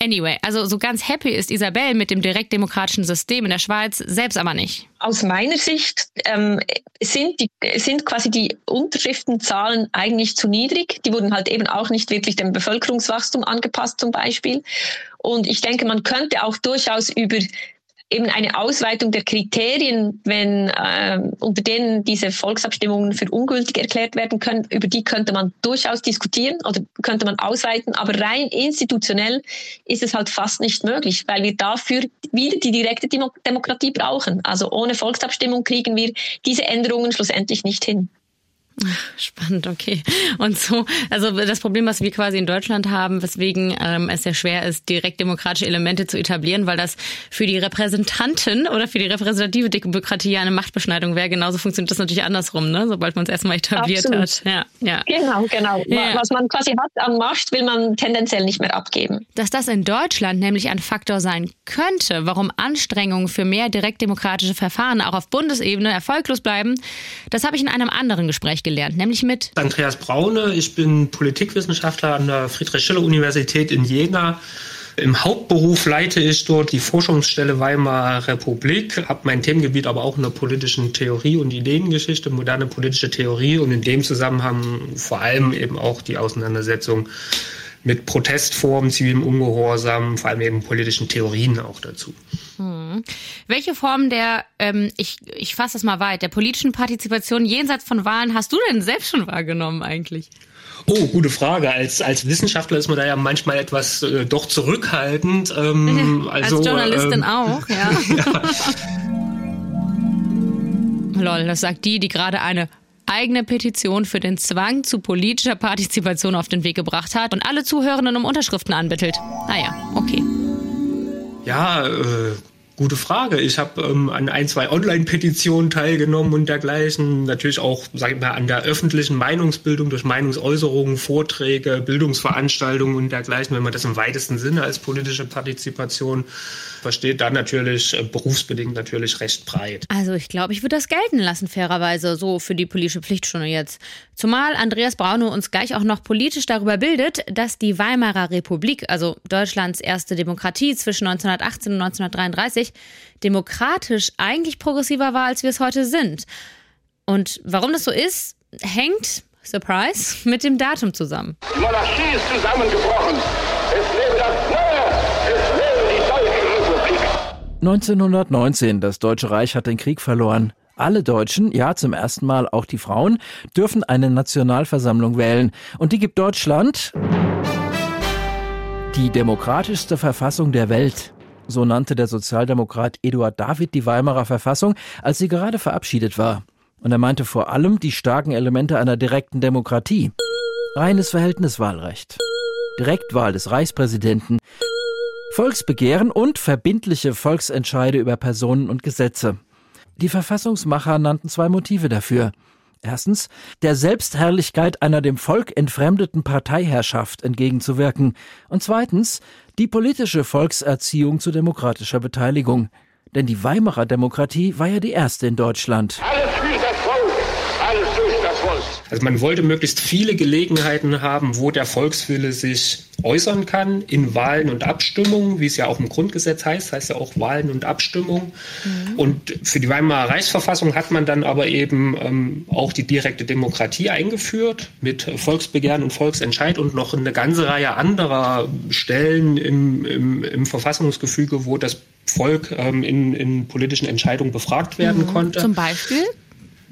Anyway, also so ganz happy ist Isabel mit dem direktdemokratischen System in der Schweiz selbst aber nicht. Aus meiner Sicht ähm, sind, die, sind quasi die Unterschriftenzahlen eigentlich zu niedrig. Die wurden halt eben auch nicht wirklich dem Bevölkerungswachstum angepasst zum Beispiel. Und ich denke, man könnte auch durchaus über eben eine Ausweitung der Kriterien, wenn äh, unter denen diese Volksabstimmungen für ungültig erklärt werden können, über die könnte man durchaus diskutieren oder könnte man ausweiten, aber rein institutionell ist es halt fast nicht möglich, weil wir dafür wieder die direkte Demo Demokratie brauchen. Also ohne Volksabstimmung kriegen wir diese Änderungen schlussendlich nicht hin. (laughs) Spannend, okay. Und so, also das Problem, was wir quasi in Deutschland haben, weswegen ähm, es sehr schwer ist, direkt demokratische Elemente zu etablieren, weil das für die Repräsentanten oder für die repräsentative Demokratie ja eine Machtbeschneidung wäre. Genauso funktioniert das natürlich andersrum, ne? sobald man es erstmal etabliert Absolut. hat. Ja, ja. Genau, genau. Ja. Was man quasi hat an Macht, will man tendenziell nicht mehr abgeben. Dass das in Deutschland nämlich ein Faktor sein könnte, warum Anstrengungen für mehr direktdemokratische Verfahren auch auf Bundesebene erfolglos bleiben, das habe ich in einem anderen Gespräch gelernt, nämlich mit Andreas Braune, ich bin Politikwissenschaftler an der Friedrich-Schiller-Universität in Jena. Im Hauptberuf leite ich dort die Forschungsstelle Weimarer Republik, habe mein Themengebiet aber auch in der politischen Theorie und Ideengeschichte, moderne politische Theorie und in dem Zusammenhang vor allem eben auch die Auseinandersetzung mit Protestformen, zivilem Ungehorsam, vor allem eben politischen Theorien auch dazu. Hm. Welche Form der, ähm, ich, ich fasse das mal weit, der politischen Partizipation jenseits von Wahlen hast du denn selbst schon wahrgenommen eigentlich? Oh, gute Frage. Als, als Wissenschaftler ist man da ja manchmal etwas äh, doch zurückhaltend. Ähm, (laughs) also, Als Journalistin ähm, auch, (laughs) ja. Lol, das sagt die, die gerade eine eigene Petition für den Zwang zu politischer Partizipation auf den Weg gebracht hat und alle Zuhörenden um Unterschriften anbittelt. Naja, okay. Ja, äh, gute Frage. Ich habe ähm, an ein, zwei Online-Petitionen teilgenommen und dergleichen. Natürlich auch, sag ich mal, an der öffentlichen Meinungsbildung durch Meinungsäußerungen, Vorträge, Bildungsveranstaltungen und dergleichen, wenn man das im weitesten Sinne als politische Partizipation versteht, dann natürlich äh, berufsbedingt natürlich recht breit. Also ich glaube, ich würde das gelten lassen, fairerweise, so für die politische Pflichtstunde jetzt. Zumal Andreas Braune uns gleich auch noch politisch darüber bildet, dass die Weimarer Republik, also Deutschlands erste Demokratie zwischen 1918 und 1933, demokratisch eigentlich progressiver war, als wir es heute sind. Und warum das so ist, hängt, Surprise, mit dem Datum zusammen. Die Monarchie ist zusammengebrochen. Es lebe das 1919, das Deutsche Reich hat den Krieg verloren. Alle Deutschen, ja zum ersten Mal auch die Frauen, dürfen eine Nationalversammlung wählen. Und die gibt Deutschland die demokratischste Verfassung der Welt. So nannte der Sozialdemokrat Eduard David die Weimarer Verfassung, als sie gerade verabschiedet war. Und er meinte vor allem die starken Elemente einer direkten Demokratie. Reines Verhältniswahlrecht. Direktwahl des Reichspräsidenten. Volksbegehren und verbindliche Volksentscheide über Personen und Gesetze. Die Verfassungsmacher nannten zwei Motive dafür. Erstens, der Selbstherrlichkeit einer dem Volk entfremdeten Parteiherrschaft entgegenzuwirken. Und zweitens, die politische Volkserziehung zu demokratischer Beteiligung. Denn die Weimarer Demokratie war ja die erste in Deutschland. Alles für das Volk. Alles durch das Volk. Also man wollte möglichst viele Gelegenheiten haben, wo der Volkswille sich äußern kann, in Wahlen und Abstimmungen, wie es ja auch im Grundgesetz heißt, heißt ja auch Wahlen und Abstimmungen. Und für die Weimarer Reichsverfassung hat man dann aber eben ähm, auch die direkte Demokratie eingeführt mit Volksbegehren und Volksentscheid und noch eine ganze Reihe anderer Stellen im, im, im Verfassungsgefüge, wo das Volk ähm, in, in politischen Entscheidungen befragt werden konnte. Zum Beispiel?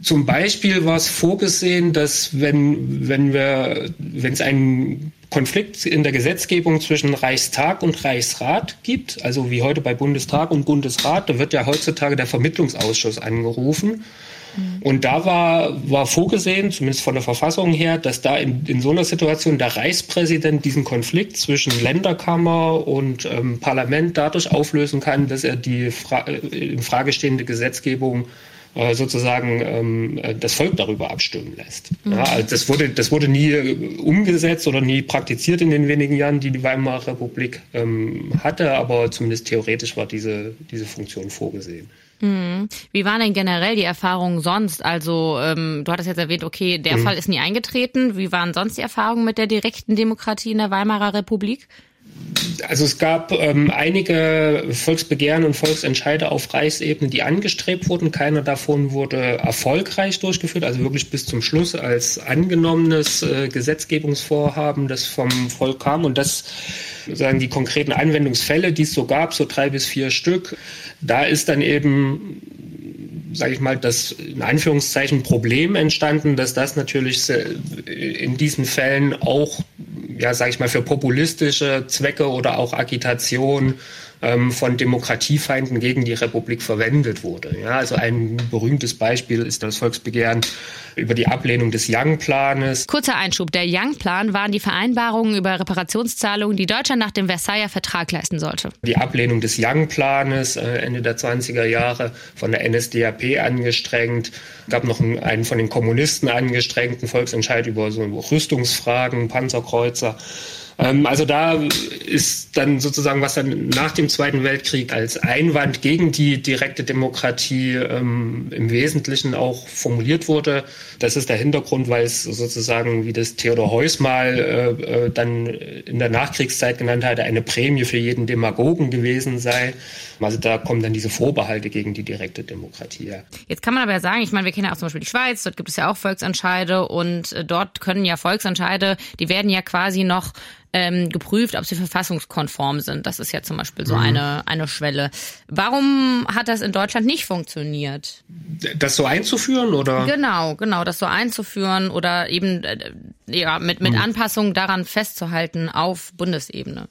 Zum Beispiel war es vorgesehen, dass wenn, wenn wir, wenn es einen Konflikt in der Gesetzgebung zwischen Reichstag und Reichsrat gibt, also wie heute bei Bundestag und Bundesrat, da wird ja heutzutage der Vermittlungsausschuss angerufen. Und da war, war vorgesehen, zumindest von der Verfassung her, dass da in, in so einer Situation der Reichspräsident diesen Konflikt zwischen Länderkammer und ähm, Parlament dadurch auflösen kann, dass er die Fra äh, in Frage stehende Gesetzgebung sozusagen ähm, äh, das Volk darüber abstimmen lässt. Ja, also das, wurde, das wurde nie äh, umgesetzt oder nie praktiziert in den wenigen Jahren, die die Weimarer Republik ähm, hatte, aber zumindest theoretisch war diese, diese Funktion vorgesehen. Mhm. Wie waren denn generell die Erfahrungen sonst? Also ähm, du hattest jetzt erwähnt, okay, der Mhm. Fall ist nie eingetreten. Wie waren sonst die Erfahrungen mit der direkten Demokratie in der Weimarer Republik? Also es gab ähm, einige Volksbegehren und Volksentscheide auf Reichsebene, die angestrebt wurden. Keiner davon wurde erfolgreich durchgeführt, also wirklich bis zum Schluss als angenommenes äh, Gesetzgebungsvorhaben, das vom Volk kam. Und das sagen die konkreten Anwendungsfälle, die es so gab, so drei bis vier Stück, Da ist dann eben sage ich mal, das in Anführungszeichen Problem entstanden, dass das natürlich in diesen Fällen auch, ja, sage ich mal, für populistische Zwecke oder auch Agitation ähm, von Demokratiefeinden gegen die Republik verwendet wurde. Ja, also ein berühmtes Beispiel ist das Volksbegehren über die Ablehnung des Young-Planes. Kurzer Einschub. Der Young-Plan waren die Vereinbarungen über Reparationszahlungen, die Deutschland nach dem Versailler Vertrag leisten sollte. Die Ablehnung des Young-Planes äh, Ende der 20er Jahre von der NSDAP angestrengt. Es gab noch einen von den Kommunisten angestrengten Volksentscheid über so Rüstungsfragen, Panzerkreuzer. Ähm, also da ist dann sozusagen, was dann nach dem Zweiten Weltkrieg als Einwand gegen die direkte Demokratie ähm, im Wesentlichen auch formuliert wurde. Das ist der Hintergrund, weil es sozusagen, wie das Theodor Heuss mal äh, äh, dann in der Nachkriegszeit genannt hatte, eine Prämie für jeden Demagogen gewesen sei. Also da kommen dann diese Vorbehalte gegen die direkte Demokratie. Ja. Jetzt kann man aber ja sagen, ich meine, wir kennen ja auch zum Beispiel die Schweiz, dort gibt es ja auch Volksentscheide und äh, dort können ja Volksentscheide, die werden ja quasi noch ähm, geprüft, ob sie verfassungskonform sind. Das ist ja zum Beispiel so mhm. eine, eine Schwelle. Warum hat das in Deutschland nicht funktioniert? Das so einzuführen oder? Genau, genau, das so einzuführen oder eben äh, ja, mit, mit mhm. Anpassungen daran festzuhalten auf Bundesebene.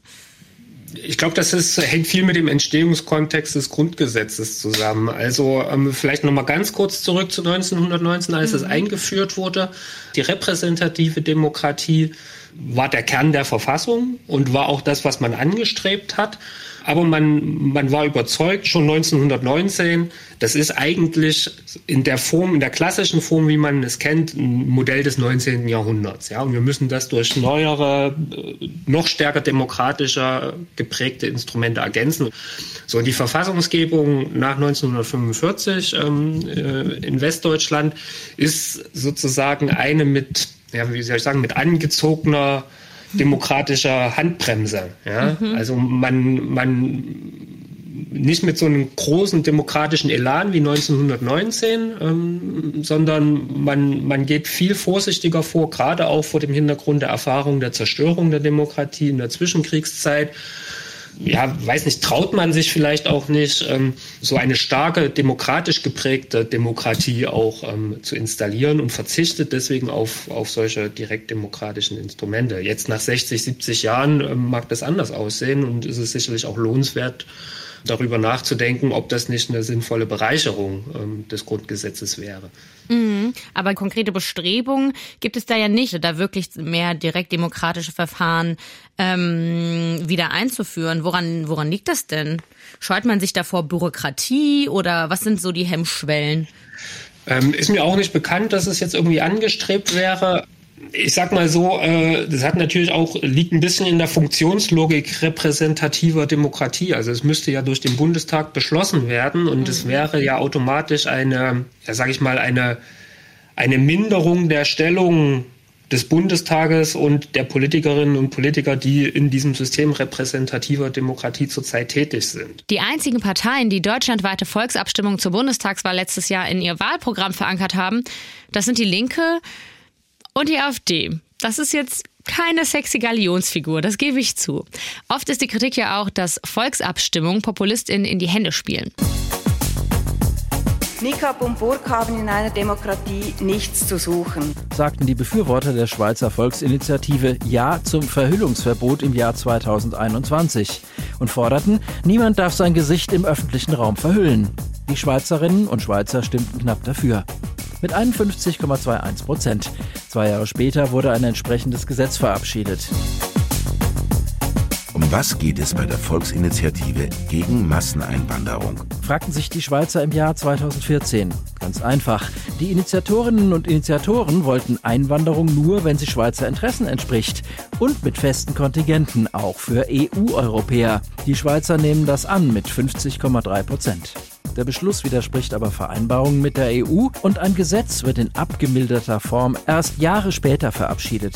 Ich glaube, das ist, hängt viel mit dem Entstehungskontext des Grundgesetzes zusammen. Also ähm, vielleicht noch mal ganz kurz zurück zu 1919, als mhm. es eingeführt wurde. Die repräsentative Demokratie war der Kern der Verfassung und war auch das, was man angestrebt hat. Aber man, man war überzeugt, schon 1919, das ist eigentlich in der Form, in der klassischen Form, wie man es kennt, ein Modell des 19. Jahrhunderts. Ja, und wir müssen das durch neuere, äh, noch stärker demokratischer geprägte Instrumente ergänzen. So, die Verfassungsgebung nach 1945 ähm, äh, in Westdeutschland ist sozusagen eine mit ja, wie soll ich sagen, mit angezogener demokratischer Handbremse. Ja? Mhm. Also man, man nicht mit so einem großen demokratischen Elan wie 1919, ähm, sondern man, man geht viel vorsichtiger vor, gerade auch vor dem Hintergrund der Erfahrung der Zerstörung der Demokratie in der Zwischenkriegszeit ja, weiß nicht, traut man sich vielleicht auch nicht, ähm, so eine starke demokratisch geprägte Demokratie auch ähm, zu installieren und verzichtet deswegen auf, auf solche direktdemokratischen Instrumente. Jetzt nach 60, 70 Jahren ähm, mag das anders aussehen und ist es sicherlich auch lohnenswert, darüber nachzudenken, ob das nicht eine sinnvolle Bereicherung ähm, des Grundgesetzes wäre. Mhm. Aber konkrete Bestrebungen gibt es da ja nicht, da wirklich mehr direkt demokratische Verfahren ähm, wieder einzuführen. Woran, woran liegt das denn? Scheut man sich davor Bürokratie oder was sind so die Hemmschwellen? Ähm, ist mir auch nicht bekannt, dass es jetzt irgendwie angestrebt wäre ich sag mal so, äh, das hat natürlich auch, liegt ein bisschen in der Funktionslogik repräsentativer Demokratie. Also es müsste ja durch den Bundestag beschlossen werden und es mhm. wäre ja automatisch eine, ja sag ich mal, eine, eine Minderung der Stellung des Bundestages und der Politikerinnen und Politiker, die in diesem System repräsentativer Demokratie zurzeit tätig sind. Die einzigen Parteien, die deutschlandweite Volksabstimmung zur Bundestagswahl letztes Jahr in ihr Wahlprogramm verankert haben, das sind die Linke, und die AfD. Das ist jetzt keine sexy Galionsfigur, das gebe ich zu. Oft ist die Kritik ja auch, dass Volksabstimmungen PopulistInnen in die Hände spielen. Nikab und Burg haben in einer Demokratie nichts zu suchen, sagten die Befürworter der Schweizer Volksinitiative Ja zum Verhüllungsverbot im Jahr 2021 und forderten, niemand darf sein Gesicht im öffentlichen Raum verhüllen. Die Schweizerinnen und Schweizer stimmten knapp dafür mit 51,21 Prozent. Zwei Jahre später wurde ein entsprechendes Gesetz verabschiedet. Um was geht es bei der Volksinitiative gegen Masseneinwanderung? Fragten sich die Schweizer im Jahr 2014. Ganz einfach. Die Initiatorinnen und Initiatoren wollten Einwanderung nur, wenn sie Schweizer Interessen entspricht. Und mit festen Kontingenten, auch für EU-Europäer. Die Schweizer nehmen das an mit 50,3 Prozent. Der Beschluss widerspricht aber Vereinbarungen mit der EU und ein Gesetz wird in abgemilderter Form erst Jahre später verabschiedet.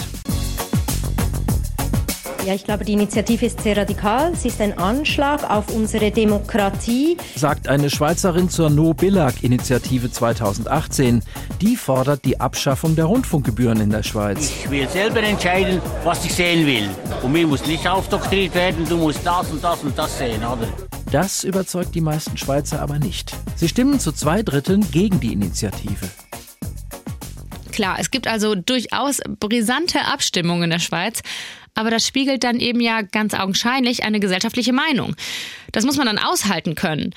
Ja, ich glaube, die Initiative ist sehr radikal. Sie ist ein Anschlag auf unsere Demokratie, sagt eine Schweizerin zur No-Billag-Initiative 2018. Die fordert die Abschaffung der Rundfunkgebühren in der Schweiz. Ich will selber entscheiden, was ich sehen will. Und mir muss nicht aufdoktriert werden, du musst das und das und das sehen, oder? Das überzeugt die meisten Schweizer aber nicht. Sie stimmen zu zwei Dritteln gegen die Initiative. Klar, es gibt also durchaus brisante Abstimmungen in der Schweiz, aber das spiegelt dann eben ja ganz augenscheinlich eine gesellschaftliche Meinung. Das muss man dann aushalten können.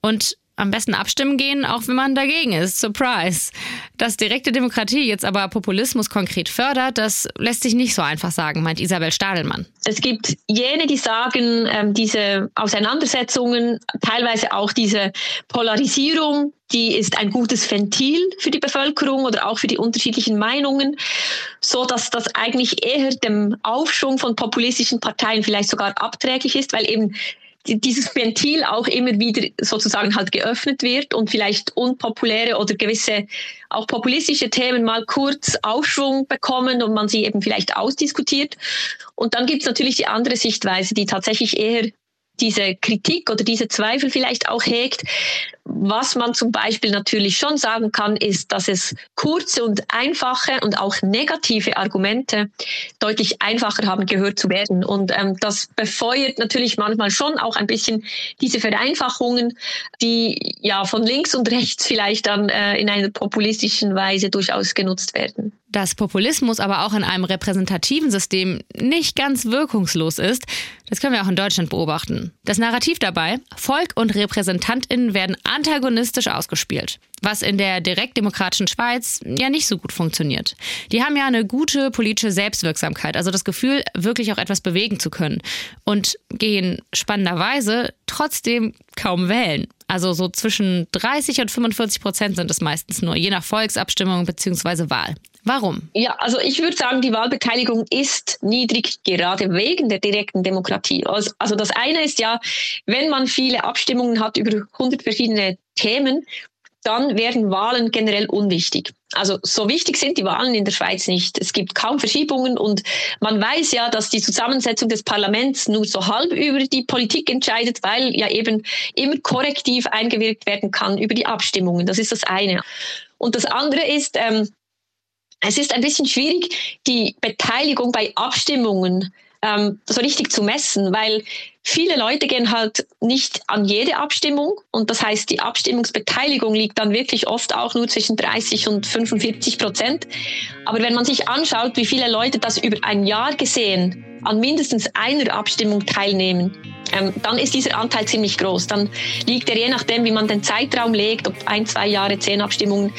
Und am besten abstimmen gehen, auch wenn man dagegen ist. Surprise. Dass direkte Demokratie jetzt aber Populismus konkret fördert, das lässt sich nicht so einfach sagen, meint Isabel Stadelmann. Es gibt jene, die sagen, ähm, diese Auseinandersetzungen, teilweise auch diese Polarisierung, die ist ein gutes Ventil für die Bevölkerung oder auch für die unterschiedlichen Meinungen, so dass das eigentlich eher dem Aufschwung von populistischen Parteien vielleicht sogar abträglich ist, weil eben dieses Ventil auch immer wieder sozusagen halt geöffnet wird und vielleicht unpopuläre oder gewisse auch populistische Themen mal kurz Aufschwung bekommen und man sie eben vielleicht ausdiskutiert. Und dann gibt es natürlich die andere Sichtweise, die tatsächlich eher diese Kritik oder diese Zweifel vielleicht auch hegt, was man zum Beispiel natürlich schon sagen kann, ist, dass es kurze und einfache und auch negative Argumente deutlich einfacher haben gehört zu werden. Und ähm, das befeuert natürlich manchmal schon auch ein bisschen diese Vereinfachungen, die ja von links und rechts vielleicht dann äh, in einer populistischen Weise durchaus genutzt werden. Dass Populismus aber auch in einem repräsentativen System nicht ganz wirkungslos ist, das können wir auch in Deutschland beobachten. Das Narrativ dabei, Volk und Repräsentantinnen werden antagonistisch ausgespielt, was in der direktdemokratischen Schweiz ja nicht so gut funktioniert. Die haben ja eine gute politische Selbstwirksamkeit, also das Gefühl, wirklich auch etwas bewegen zu können und gehen spannenderweise trotzdem kaum wählen. Also so zwischen 30 und 45 Prozent sind es meistens nur, je nach Volksabstimmung bzw. Wahl. Warum? Ja, also ich würde sagen, die Wahlbeteiligung ist niedrig, gerade wegen der direkten Demokratie. Also, also das eine ist ja, wenn man viele Abstimmungen hat über 100 verschiedene Themen, dann werden Wahlen generell unwichtig. Also so wichtig sind die Wahlen in der Schweiz nicht. Es gibt kaum Verschiebungen und man weiß ja, dass die Zusammensetzung des Parlaments nur so halb über die Politik entscheidet, weil ja eben immer korrektiv eingewirkt werden kann über die Abstimmungen. Das ist das eine. Und das andere ist, ähm, es ist ein bisschen schwierig, die Beteiligung bei Abstimmungen ähm, so richtig zu messen, weil viele Leute gehen halt nicht an jede Abstimmung und das heißt, die Abstimmungsbeteiligung liegt dann wirklich oft auch nur zwischen 30 und 45 Prozent. Aber wenn man sich anschaut, wie viele Leute das über ein Jahr gesehen an mindestens einer Abstimmung teilnehmen, ähm, dann ist dieser Anteil ziemlich groß. Dann liegt er je nachdem, wie man den Zeitraum legt, ob ein, zwei Jahre, zehn Abstimmungen,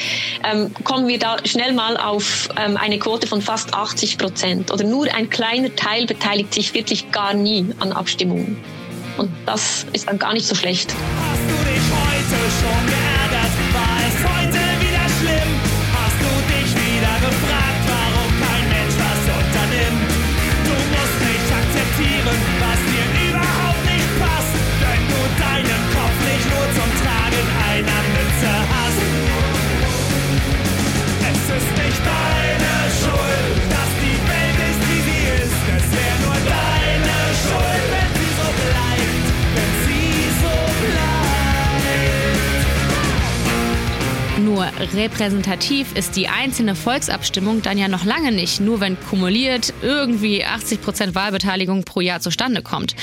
ähm, kommen wir da schnell mal auf ähm, eine Quote von fast 80 Prozent. Oder nur ein kleiner Teil beteiligt sich wirklich gar nie an Abstimmungen. Und das ist dann gar nicht so schlecht. Hast du dich heute schon geärgert? Repräsentativ ist die einzelne Volksabstimmung dann ja noch lange nicht, nur wenn kumuliert irgendwie 80 Prozent Wahlbeteiligung pro Jahr zustande kommt.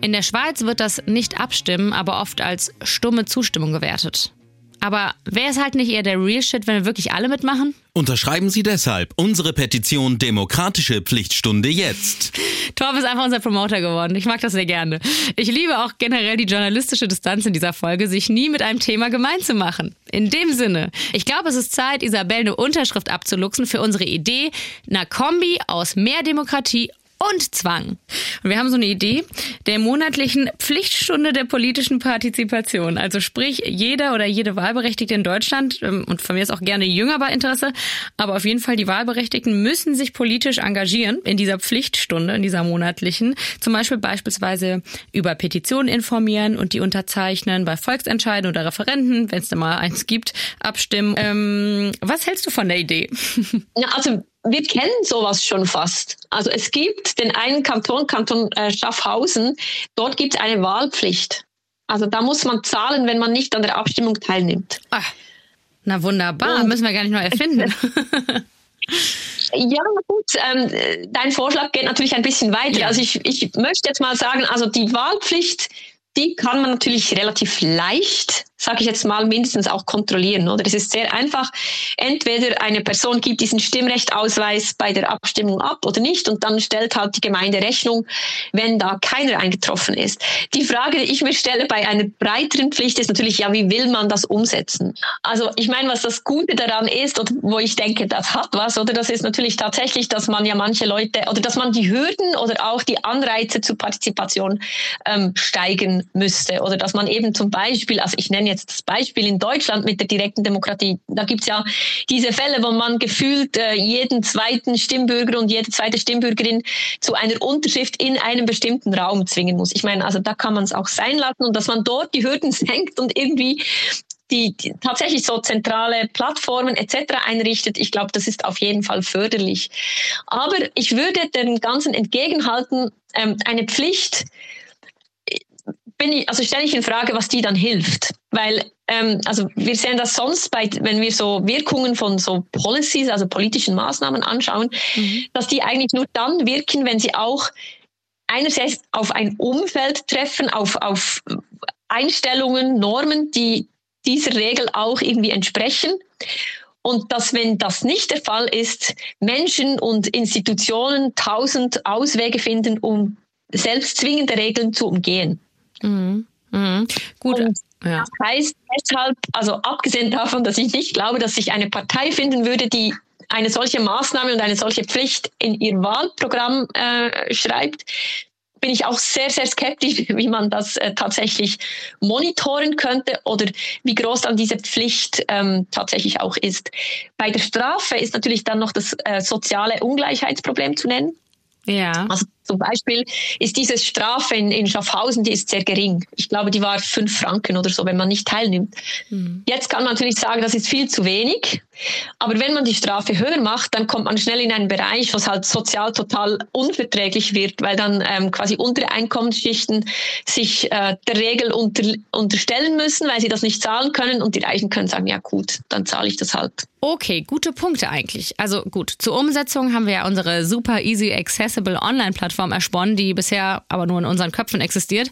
In der Schweiz wird das Nicht-Abstimmen aber oft als stumme Zustimmung gewertet. Aber wäre es halt nicht eher der Real Shit, wenn wir wirklich alle mitmachen? Unterschreiben Sie deshalb unsere Petition Demokratische Pflichtstunde jetzt. (laughs) Torb ist einfach unser Promoter geworden. Ich mag das sehr gerne. Ich liebe auch generell die journalistische Distanz in dieser Folge, sich nie mit einem Thema gemein zu machen. In dem Sinne, ich glaube, es ist Zeit, Isabel eine Unterschrift abzuluxen für unsere Idee, einer Kombi aus mehr Demokratie und Zwang. Und wir haben so eine Idee der monatlichen Pflichtstunde der politischen Partizipation. Also sprich, jeder oder jede Wahlberechtigte in Deutschland ähm, und von mir ist auch gerne jünger bei Interesse, aber auf jeden Fall die Wahlberechtigten müssen sich politisch engagieren in dieser Pflichtstunde, in dieser monatlichen. Zum Beispiel beispielsweise über Petitionen informieren und die unterzeichnen bei Volksentscheiden oder Referenten, wenn es da mal eins gibt, abstimmen. Ähm, was hältst du von der Idee? Ja, also wir kennen sowas schon fast. Also es gibt den einen Kanton, Kanton äh, Schaffhausen, dort gibt es eine Wahlpflicht. Also da muss man zahlen, wenn man nicht an der Abstimmung teilnimmt. Ach, na wunderbar, Und müssen wir gar nicht neu erfinden. (laughs) (laughs) Ja, gut. Ähm, dein Vorschlag geht natürlich ein bisschen weiter. Ja. Also ich, ich möchte jetzt mal sagen, also die Wahlpflicht die kann man natürlich relativ leicht, sage ich jetzt mal, mindestens auch kontrollieren. Oder es ist sehr einfach. Entweder eine Person gibt diesen Stimmrechtausweis bei der Abstimmung ab oder nicht und dann stellt halt die Gemeinde Rechnung, wenn da keiner eingetroffen ist. Die Frage, die ich mir stelle bei einer breiteren Pflicht ist natürlich, ja, wie will man das umsetzen? Also ich meine, was das Gute daran ist und wo ich denke, das hat was, oder das ist natürlich tatsächlich, dass man ja manche Leute oder dass man die Hürden oder auch die Anreize zur Partizipation ähm, steigen müsste. Oder dass man eben zum Beispiel, also ich nenne jetzt das Beispiel in Deutschland mit der direkten Demokratie, da gibt's ja diese Fälle, wo man gefühlt äh, jeden zweiten Stimmbürger und jede zweite Stimmbürgerin zu einer Unterschrift in einem bestimmten Raum zwingen muss. Ich meine, also da kann man es auch sein lassen und dass man dort die Hürden (laughs) senkt und irgendwie die, die tatsächlich so zentrale Plattformen etc. einrichtet, ich glaube, das ist auf jeden Fall förderlich. Aber ich würde dem Ganzen entgegenhalten, ähm, eine Pflicht bin ich, also stelle ich in Frage, was die dann hilft. Weil, ähm, also wir sehen das sonst bei, wenn wir so Wirkungen von so Policies, also politischen Maßnahmen anschauen, mhm. dass die eigentlich nur dann wirken, wenn sie auch einerseits auf ein Umfeld treffen, auf, auf Einstellungen, Normen, die dieser Regel auch irgendwie entsprechen. Und dass, wenn das nicht der Fall ist, Menschen und Institutionen tausend Auswege finden, um selbst zwingende Regeln zu umgehen. Mhm. Mhm. Gut. Und ja. Das heißt deshalb, also abgesehen davon, dass ich nicht glaube, dass sich eine Partei finden würde, die eine solche Maßnahme und eine solche Pflicht in ihr Wahlprogramm äh, schreibt, bin ich auch sehr, sehr skeptisch, (laughs) wie man das äh, tatsächlich monitoren könnte oder wie groß dann diese Pflicht ähm, tatsächlich auch ist. Bei der Strafe ist natürlich dann noch das äh, soziale Ungleichheitsproblem zu nennen. Ja. Also zum Beispiel ist diese Strafe in, in Schaffhausen, die ist sehr gering. Ich glaube, die war fünf Franken oder so, wenn man nicht teilnimmt. Mhm. Jetzt kann man natürlich sagen, das ist viel zu wenig. Aber wenn man die Strafe höher macht, dann kommt man schnell in einen Bereich, was halt sozial total unverträglich wird, weil dann ähm, quasi untere Einkommensschichten sich äh, der Regel unter, unterstellen müssen, weil sie das nicht zahlen können und die Reichen können sagen, ja gut, dann zahle ich das halt. Okay, gute Punkte eigentlich. Also gut, zur Umsetzung haben wir ja unsere super easy accessible Online-Plattform ersponnen, die bisher aber nur in unseren Köpfen existiert.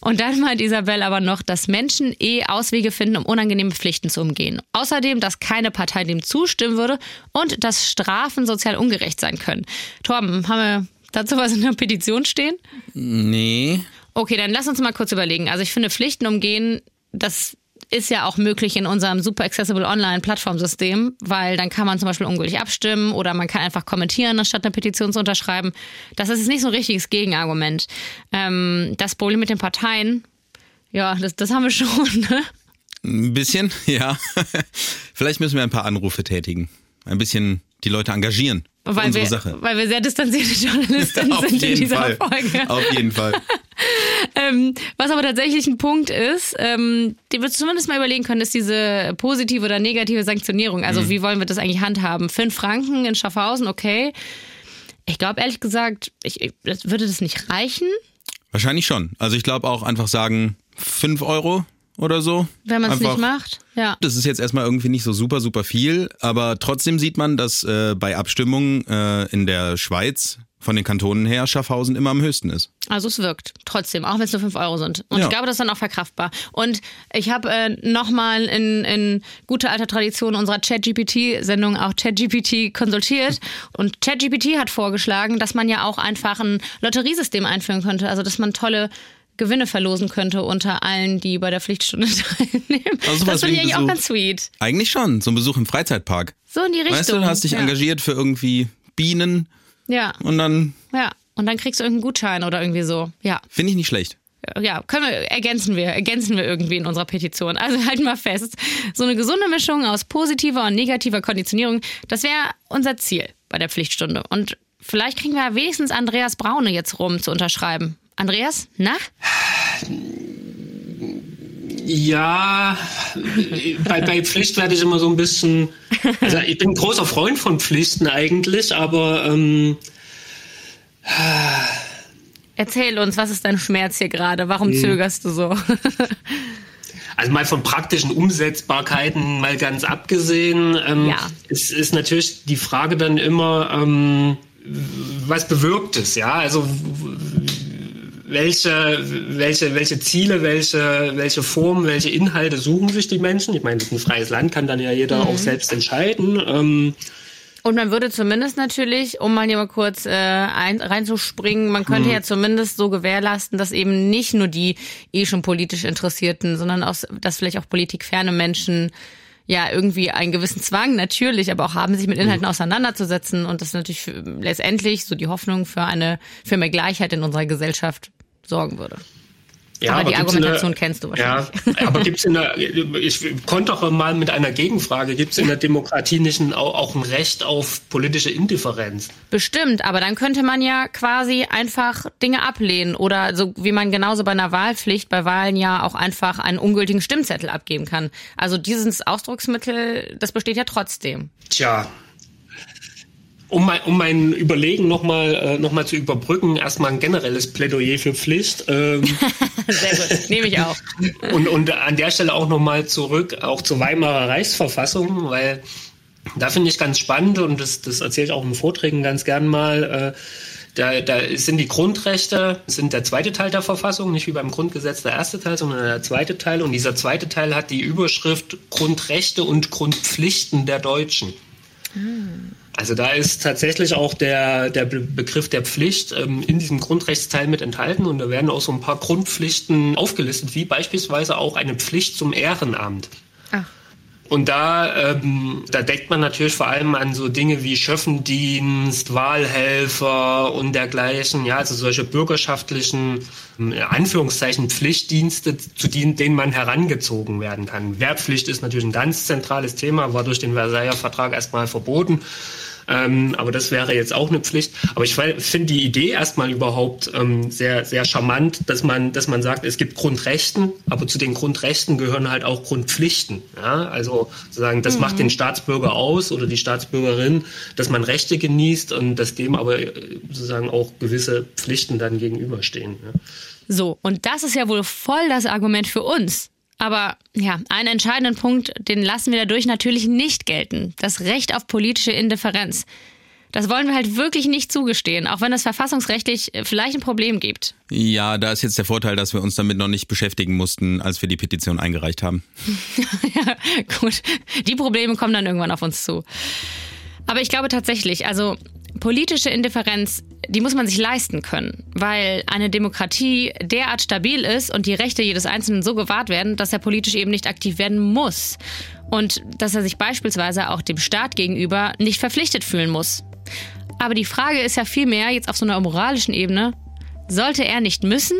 Und dann meint Isabel aber noch, dass Menschen eh Auswege finden, um unangenehme Pflichten zu umgehen. Außerdem, dass keine Partei dem zustimmen würde und dass Strafen sozial ungerecht sein können. Torben, haben wir dazu was in der Petition stehen? Nee. Okay, dann lass uns mal kurz überlegen. Also ich finde, Pflichten umgehen, das ist ja auch möglich in unserem super accessible online Plattformsystem, weil dann kann man zum Beispiel ungültig abstimmen oder man kann einfach kommentieren, anstatt eine Petition zu unterschreiben. Das ist nicht so ein richtiges Gegenargument. Ähm, das Problem mit den Parteien, ja, das, das haben wir (laughs) schon. Ne? Ein bisschen, ja. (laughs) Vielleicht müssen wir ein paar Anrufe tätigen. Ein bisschen die Leute engagieren. Weil unsere wir, Sache. weil wir sehr distanzierte (laughs) Journalistinnen (laughs) Auf sind in dieser Fall. Folge. Auf jeden Fall. (laughs) ähm, was aber tatsächlich ein Punkt ist, ähm, den wir zumindest mal überlegen können, ist diese positive oder negative Sanktionierung. Also Mhm. wie wollen wir das eigentlich handhaben? Fünf Franken in Schaffhausen, okay. Ich glaube ehrlich gesagt, ich, ich, das würde das nicht reichen, Wahrscheinlich schon. Also ich glaube auch einfach sagen, 5 Euro oder so. wenn man es nicht macht. Ja. Das ist jetzt erstmal irgendwie nicht so super, super viel, aber trotzdem sieht man, dass äh, bei Abstimmungen äh, in der Schweiz von den Kantonen her Schaffhausen immer am höchsten ist. Also es wirkt trotzdem, auch wenn es nur 5 Euro sind. Und Ja. ich glaube, das ist dann auch verkraftbar. Und ich habe äh, nochmal in, in guter alter Tradition unserer ChatGPT-Sendung auch ChatGPT konsultiert. Und ChatGPT hat vorgeschlagen, dass man ja auch einfach ein Lotteriesystem einführen könnte. Also dass man tolle Gewinne verlosen könnte unter allen, die bei der Pflichtstunde (laughs) teilnehmen. Also das finde ich eigentlich auch ganz sweet. Eigentlich schon, so ein Besuch im Freizeitpark. So in die Richtung. Weißt du, du hast dich ja. engagiert für irgendwie Bienen Ja, und dann ja. Und dann kriegst du irgendeinen Gutschein oder irgendwie so. Ja. finde ich nicht schlecht. ja, können wir, ergänzen wir, ergänzen wir irgendwie in unserer Petition. Also halten wir fest, so eine gesunde Mischung aus positiver und negativer Konditionierung, das wäre unser Ziel bei der Pflichtstunde. Und vielleicht kriegen wir ja wenigstens Andreas Braune jetzt rum zu unterschreiben. Andreas, na? Ja, bei, bei Pflicht werde ich immer so ein bisschen. Also ich bin ein großer Freund von Pflichten eigentlich, aber ähm, Erzähl uns, was ist dein Schmerz hier gerade? Warum Hm. zögerst du so? (laughs) also mal von praktischen Umsetzbarkeiten mal ganz abgesehen, ähm, Ja. ist, ist natürlich die Frage dann immer, ähm, was bewirkt es, ja? Also welche, welche, welche Ziele, welche, welche Formen, welche Inhalte suchen sich die Menschen? Ich meine, ein freies Land kann dann ja jeder Mhm. auch selbst entscheiden. Ähm, Und man würde zumindest natürlich, um mal hier mal kurz äh, ein, reinzuspringen, man könnte Hm. ja zumindest so gewährleisten, dass eben nicht nur die eh schon politisch Interessierten, sondern auch, dass vielleicht auch politikferne Menschen ja irgendwie einen gewissen Zwang natürlich, aber auch haben, sich mit Inhalten Hm. auseinanderzusetzen und das natürlich für, letztendlich so die Hoffnung für eine für mehr Gleichheit in unserer Gesellschaft sorgen würde. aber, die gibt's in der- Argumentation kennst du wahrscheinlich. Ja, aber gibt's in der, ich konnte doch mal mit einer Gegenfrage, gibt's in der Demokratie nicht ein, auch, auch ein Recht auf politische Indifferenz? Bestimmt, aber dann könnte man ja quasi einfach Dinge ablehnen oder so wie man genauso bei einer Wahlpflicht bei Wahlen ja auch einfach einen ungültigen Stimmzettel abgeben kann. Also dieses Ausdrucksmittel, das besteht ja trotzdem. Tja. Um mein, um mein Überlegen nochmal äh, noch mal zu überbrücken, erstmal ein generelles Plädoyer für Pflicht. Ähm, (laughs) Sehr gut, nehme ich auch. (laughs) und, und an der Stelle auch nochmal zurück, auch zur Weimarer Reichsverfassung, weil da finde ich ganz spannend und das, das erzähle ich auch in Vorträgen ganz gern mal. Äh, da, da sind die Grundrechte, sind der zweite Teil der Verfassung, nicht wie beim Grundgesetz der erste Teil, sondern der zweite Teil. Und dieser zweite Teil hat die Überschrift Grundrechte und Grundpflichten der Deutschen. Also da ist tatsächlich auch der, der Be- Begriff der Pflicht ähm, in diesem Grundrechtsteil mit enthalten und da werden auch so ein paar Grundpflichten aufgelistet, wie beispielsweise auch eine Pflicht zum Ehrenamt. Und da, ähm, da denkt man natürlich vor allem an so Dinge wie Schöffendienst, Wahlhelfer und dergleichen, ja, also solche bürgerschaftlichen, in Anführungszeichen, Pflichtdienste, zu denen, denen man herangezogen werden kann. Wehrpflicht ist natürlich ein ganz zentrales Thema, war durch den Versailler Vertrag erstmal verboten. Ähm, aber das wäre jetzt auch eine Pflicht. Aber ich finde die Idee erstmal überhaupt ähm, sehr, sehr charmant, dass man, dass man sagt, es gibt Grundrechten, aber zu den Grundrechten gehören halt auch Grundpflichten. Ja? Also sozusagen, das Mhm. macht den Staatsbürger aus oder die Staatsbürgerin, dass man Rechte genießt und dass dem aber äh, sozusagen auch gewisse Pflichten dann gegenüberstehen. Ja? So, und das ist ja wohl voll das Argument für uns. Aber ja, einen entscheidenden Punkt, den lassen wir dadurch natürlich nicht gelten. Das Recht auf politische Indifferenz. Das wollen wir halt wirklich nicht zugestehen, auch wenn es verfassungsrechtlich äh, vielleicht ein Problem gibt. Ja, da ist jetzt der Vorteil, dass wir uns damit noch nicht beschäftigen mussten, als wir die Petition eingereicht haben. (laughs) ja, gut. Die Probleme kommen dann irgendwann auf uns zu. Aber ich glaube tatsächlich, also politische Indifferenz, die muss man sich leisten können, weil eine Demokratie derart stabil ist und die Rechte jedes Einzelnen so gewahrt werden, dass er politisch eben nicht aktiv werden muss. Und dass er sich beispielsweise auch dem Staat gegenüber nicht verpflichtet fühlen muss. Aber die Frage ist ja vielmehr jetzt auf so einer moralischen Ebene, sollte er nicht müssen?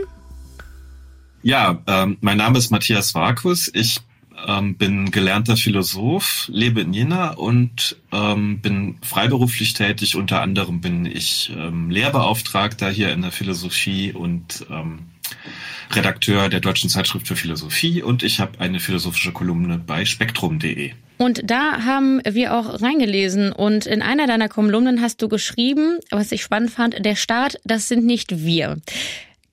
Ja, ähm, mein Name ist Matthias Varkus. Ich ähm, bin gelernter Philosoph, lebe in Jena und ähm, bin freiberuflich tätig. Unter anderem bin ich ähm, Lehrbeauftragter hier in der Philosophie und ähm, Redakteur der Deutschen Zeitschrift für Philosophie und ich habe eine philosophische Kolumne bei spektrum.de. Und da haben wir auch reingelesen und in einer deiner Kolumnen hast du geschrieben, was ich spannend fand, der Staat, das sind nicht wir.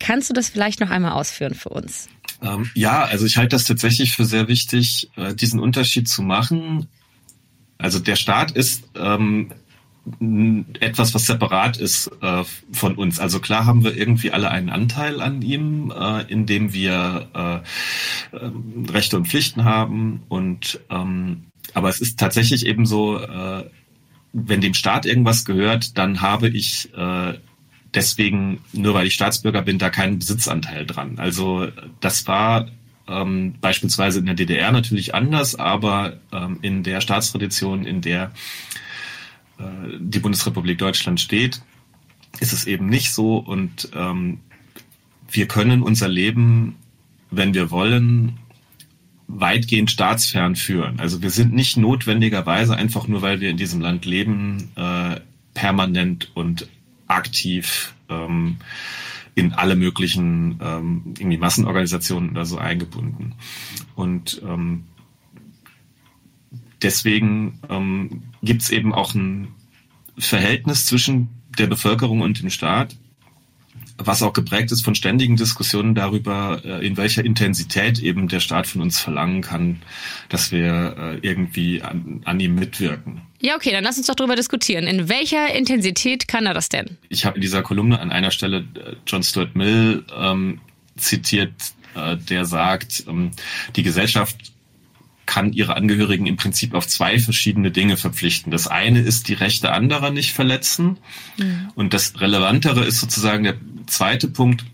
Kannst du das vielleicht noch einmal ausführen für uns? Ähm, ja, also ich halte das tatsächlich für sehr wichtig, äh, diesen Unterschied zu machen. Also der Staat ist ähm, etwas, was separat ist äh, von uns. Also klar haben wir irgendwie alle einen Anteil an ihm, äh, indem wir äh, ähm, Rechte und Pflichten haben. Und ähm, aber es ist tatsächlich eben so, äh, wenn dem Staat irgendwas gehört, dann habe ich äh, deswegen, nur weil ich Staatsbürger bin, da keinen Besitzanteil dran. Also das war ähm, beispielsweise in der DDR natürlich anders, aber ähm, in der Staatstradition, in der äh, die Bundesrepublik Deutschland steht, ist es eben nicht so. Und ähm, wir können unser Leben, wenn wir wollen, weitgehend staatsfern führen. Also wir sind nicht notwendigerweise einfach nur, weil wir in diesem Land leben, äh, permanent und aktiv ähm, in alle möglichen ähm, irgendwie Massenorganisationen oder so eingebunden. Und ähm, deswegen ähm, gibt es eben auch ein Verhältnis zwischen der Bevölkerung und dem Staat, was auch geprägt ist von ständigen Diskussionen darüber, äh, in welcher Intensität eben der Staat von uns verlangen kann, dass wir äh, irgendwie an, an ihm mitwirken. Ja, okay, dann lass uns doch darüber diskutieren. In welcher Intensität kann er das denn? Ich habe in dieser Kolumne an einer Stelle äh, John Stuart Mill ähm, zitiert, äh, der sagt, ähm, die Gesellschaft kann ihre Angehörigen im Prinzip auf zwei verschiedene Dinge verpflichten. Das eine ist die Rechte anderer nicht verletzen. Mhm. Und das Relevantere ist sozusagen der zweite Punkt.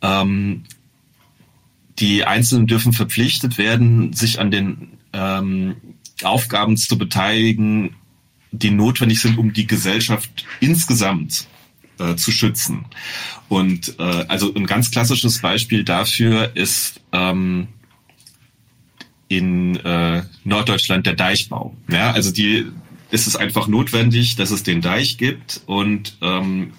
Ähm, die Einzelnen dürfen verpflichtet werden, sich an den ähm, Aufgaben zu beteiligen, die notwendig sind, um die Gesellschaft insgesamt äh, zu schützen. Und äh, also ein ganz klassisches Beispiel dafür ist ähm, in äh, Norddeutschland der Deichbau. Ja, also die ist es einfach notwendig, dass es den Deich gibt und ähm,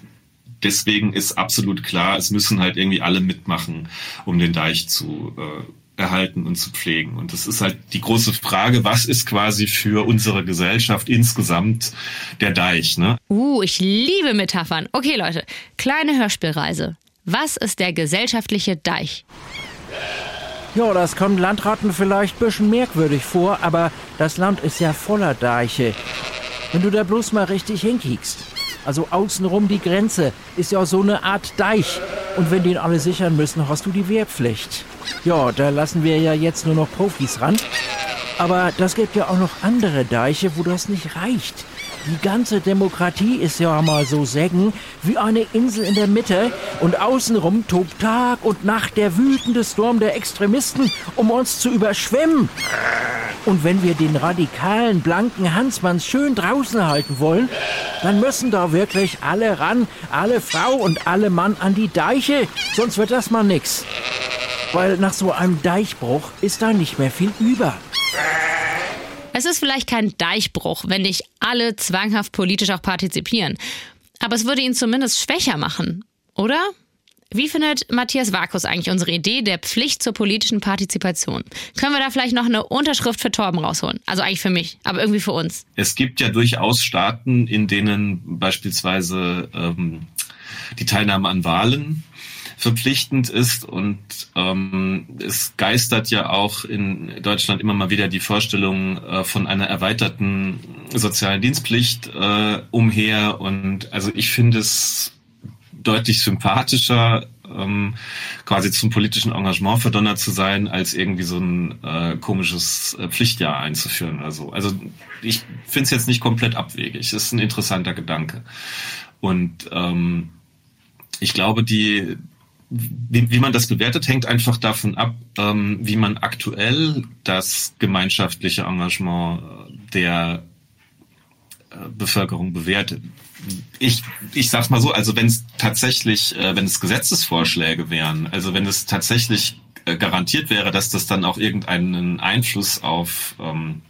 deswegen ist absolut klar, es müssen halt irgendwie alle mitmachen, um den Deich zu äh, erhalten und zu pflegen. Und das ist halt die große Frage, was ist quasi für unsere Gesellschaft insgesamt der Deich? Ne? Uh, ich liebe Metaphern. Okay, Leute, kleine Hörspielreise. Was ist der gesellschaftliche Deich? Ja, das kommt Landratten vielleicht ein bisschen merkwürdig vor, aber das Land ist ja voller Deiche. Wenn du da bloß mal richtig hinkiekst. Also außenrum die Grenze ist ja so eine Art Deich. Und wenn den alle sichern müssen, hast du die Wehrpflicht. Ja, da lassen wir ja jetzt nur noch Profis ran. Aber das gibt ja auch noch andere Deiche, wo das nicht reicht. Die ganze Demokratie ist ja mal so sägen wie eine Insel in der Mitte und außenrum tobt Tag und Nacht der wütende Sturm der Extremisten, um uns zu überschwemmen. Und wenn wir den radikalen, blanken Hansmanns schön draußen halten wollen, dann müssen da wirklich alle ran, alle Frau und alle Mann an die Deiche, sonst wird das mal nix. Weil nach so einem Deichbruch ist da nicht mehr viel über. Es ist vielleicht kein Deichbruch, wenn nicht alle zwanghaft politisch auch partizipieren. Aber es würde ihn zumindest schwächer machen, oder? Wie findet Matthias Vakus eigentlich unsere Idee der Pflicht zur politischen Partizipation? Können wir da vielleicht noch eine Unterschrift für Torben rausholen? Also eigentlich für mich, aber irgendwie für uns. Es gibt ja durchaus Staaten, in denen beispielsweise ähm, die Teilnahme an Wahlen verpflichtend ist. Und ähm, es geistert ja auch in Deutschland immer mal wieder die Vorstellung äh, von einer erweiterten sozialen Dienstpflicht äh, umher. Und also ich finde es deutlich sympathischer, ähm, quasi zum politischen Engagement verdonnert zu sein, als irgendwie so ein äh, komisches äh, Pflichtjahr einzuführen oder so. Also ich finde es jetzt nicht komplett abwegig. Es ist ein interessanter Gedanke. Und ähm, ich glaube, die, wie, wie man das bewertet, hängt einfach davon ab, ähm, wie man aktuell das gemeinschaftliche Engagement der äh, Bevölkerung bewertet. Ich, ich sag's mal so, also wenn es tatsächlich, äh, wenn es Gesetzesvorschläge wären, also wenn es tatsächlich äh, garantiert wäre, dass das dann auch irgendeinen Einfluss auf ähm,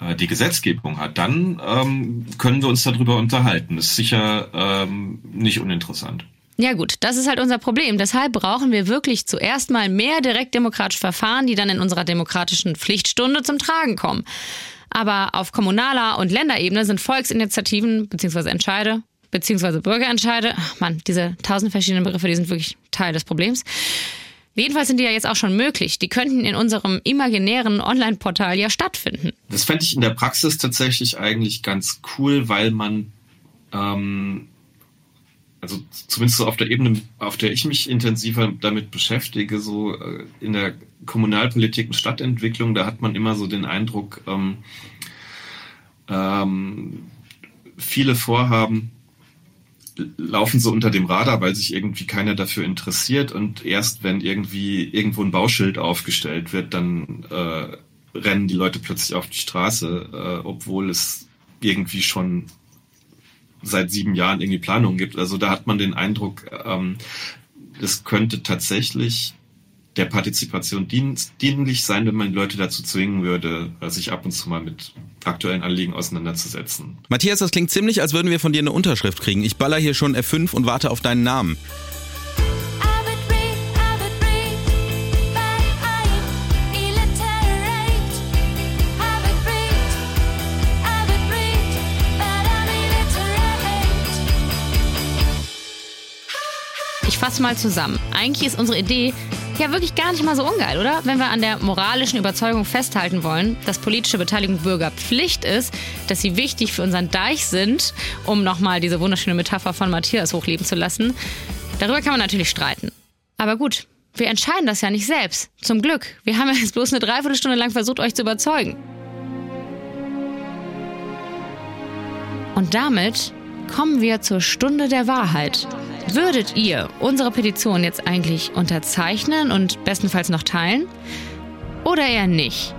äh, die Gesetzgebung hat, dann ähm, können wir uns darüber unterhalten. Ist sicher ähm, nicht uninteressant. Ja gut, das ist halt unser Problem. Deshalb brauchen wir wirklich zuerst mal mehr direktdemokratische Verfahren, die dann in unserer demokratischen Pflichtstunde zum Tragen kommen. Aber auf kommunaler und Länderebene sind Volksinitiativen bzw. Entscheide bzw. Bürgerentscheide, ach Mann, diese tausend verschiedenen Begriffe, die sind wirklich Teil des Problems. Jedenfalls sind die ja jetzt auch schon möglich. Die könnten in unserem imaginären Online-Portal ja stattfinden. Das fände ich in der Praxis tatsächlich eigentlich ganz cool, weil man ähm, also zumindest so auf der Ebene, auf der ich mich intensiver damit beschäftige, so äh, in der Kommunalpolitik und Stadtentwicklung, da hat man immer so den Eindruck, ähm, ähm, viele Vorhaben laufen so unter dem Radar, weil sich irgendwie keiner dafür interessiert. Und erst wenn irgendwie irgendwo ein Bauschild aufgestellt wird, dann äh, rennen die Leute plötzlich auf die Straße, äh, obwohl es irgendwie schon seit sieben Jahren irgendwie Planungen gibt. Also da hat man den Eindruck, ähm, es könnte tatsächlich der Partizipation dienlich sein, wenn man Leute dazu zwingen würde, sich ab und zu mal mit aktuellen Anliegen auseinanderzusetzen. Matthias, das klingt ziemlich, als würden wir von dir eine Unterschrift kriegen. Ich baller hier schon F5 und warte auf deinen Namen. Fasse mal zusammen. Eigentlich ist unsere Idee ja wirklich gar nicht mal so ungeil, oder? Wenn wir an der moralischen Überzeugung festhalten wollen, dass politische Beteiligung Bürgerpflicht ist, dass sie wichtig für unseren Deich sind, um nochmal diese wunderschöne Metapher von Matthias hochleben zu lassen, darüber kann man natürlich streiten. Aber gut, wir entscheiden das ja nicht selbst. Zum Glück. Wir haben ja jetzt bloß eine Dreiviertelstunde lang versucht, euch zu überzeugen. Und damit kommen wir zur Stunde der Wahrheit. Würdet ihr unsere Petition jetzt eigentlich unterzeichnen und bestenfalls noch teilen? Oder eher nicht?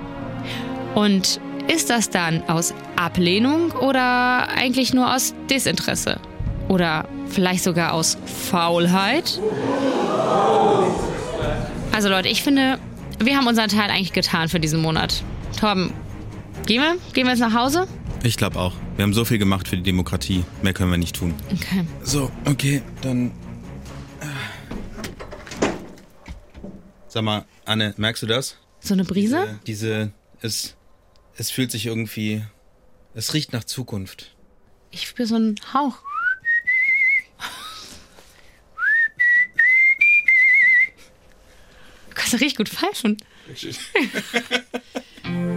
Und ist das dann aus Ablehnung oder eigentlich nur aus Desinteresse? Oder vielleicht sogar aus Faulheit? Also Leute, ich finde, wir haben unseren Teil eigentlich getan für diesen Monat. Torben, gehen wir? Gehen wir jetzt nach Hause? Ich glaube auch. Wir haben so viel gemacht für die Demokratie. Mehr können wir nicht tun. Okay. So, okay, dann. Sag mal, Anne, merkst du das? So eine Brise? Diese, es, es fühlt sich irgendwie, es riecht nach Zukunft. Ich spüre so einen Hauch. Du kannst richtig gut pfeifen. (laughs)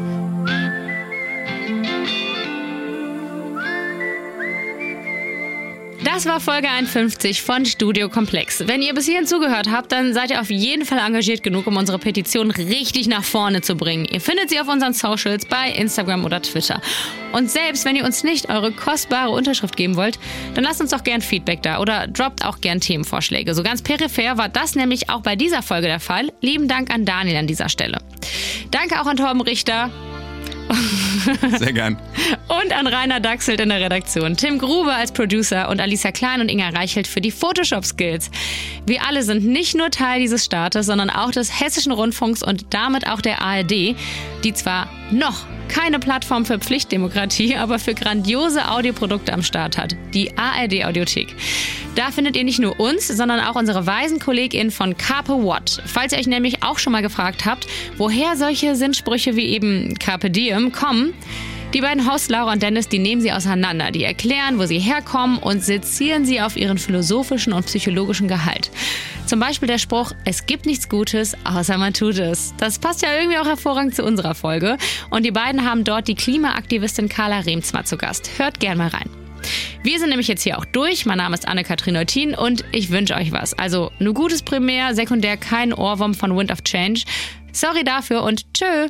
Das war Folge 51 von Studio Komplex. Wenn ihr bis hierhin zugehört habt, dann seid ihr auf jeden Fall engagiert genug, um unsere Petition richtig nach vorne zu bringen. Ihr findet sie auf unseren Socials bei Instagram oder Twitter. Und selbst wenn ihr uns nicht eure kostbare Unterschrift geben wollt, dann lasst uns doch gern Feedback da oder droppt auch gern Themenvorschläge. So ganz peripher war das nämlich auch bei dieser Folge der Fall. Lieben Dank an Daniel an dieser Stelle. Danke auch an Torben Richter. (laughs) Sehr gern. Und an Rainer Dachselt in der Redaktion, Tim Grube als Producer und Alicia Klein und Inga Reichelt für die Photoshop-Skills. Wir alle sind nicht nur Teil dieses Staates, sondern auch des Hessischen Rundfunks und damit auch der ARD, die zwar noch keine Plattform für Pflichtdemokratie, aber für grandiose Audioprodukte am Start hat, die ARD Audiothek. Da findet ihr nicht nur uns, sondern auch unsere weisen KollegInnen von Carpe What. Falls ihr euch nämlich auch schon mal gefragt habt, woher solche Sinnsprüche wie eben Carpe Diem kommen, die beiden Hosts Laura und Dennis, die nehmen sie auseinander. Die erklären, wo sie herkommen und sezieren sie auf ihren philosophischen und psychologischen Gehalt. Zum Beispiel der Spruch, es gibt nichts Gutes, außer man tut es. Das passt ja irgendwie auch hervorragend zu unserer Folge. Und die beiden haben dort die Klimaaktivistin Carla Remzma zu Gast. Hört gern mal rein. Wir sind nämlich jetzt hier auch durch. Mein Name ist Anne-Kathrin Neutin und ich wünsche euch was. Also nur gutes Primär, sekundär kein Ohrwurm von Wind of Change. Sorry dafür und tschö.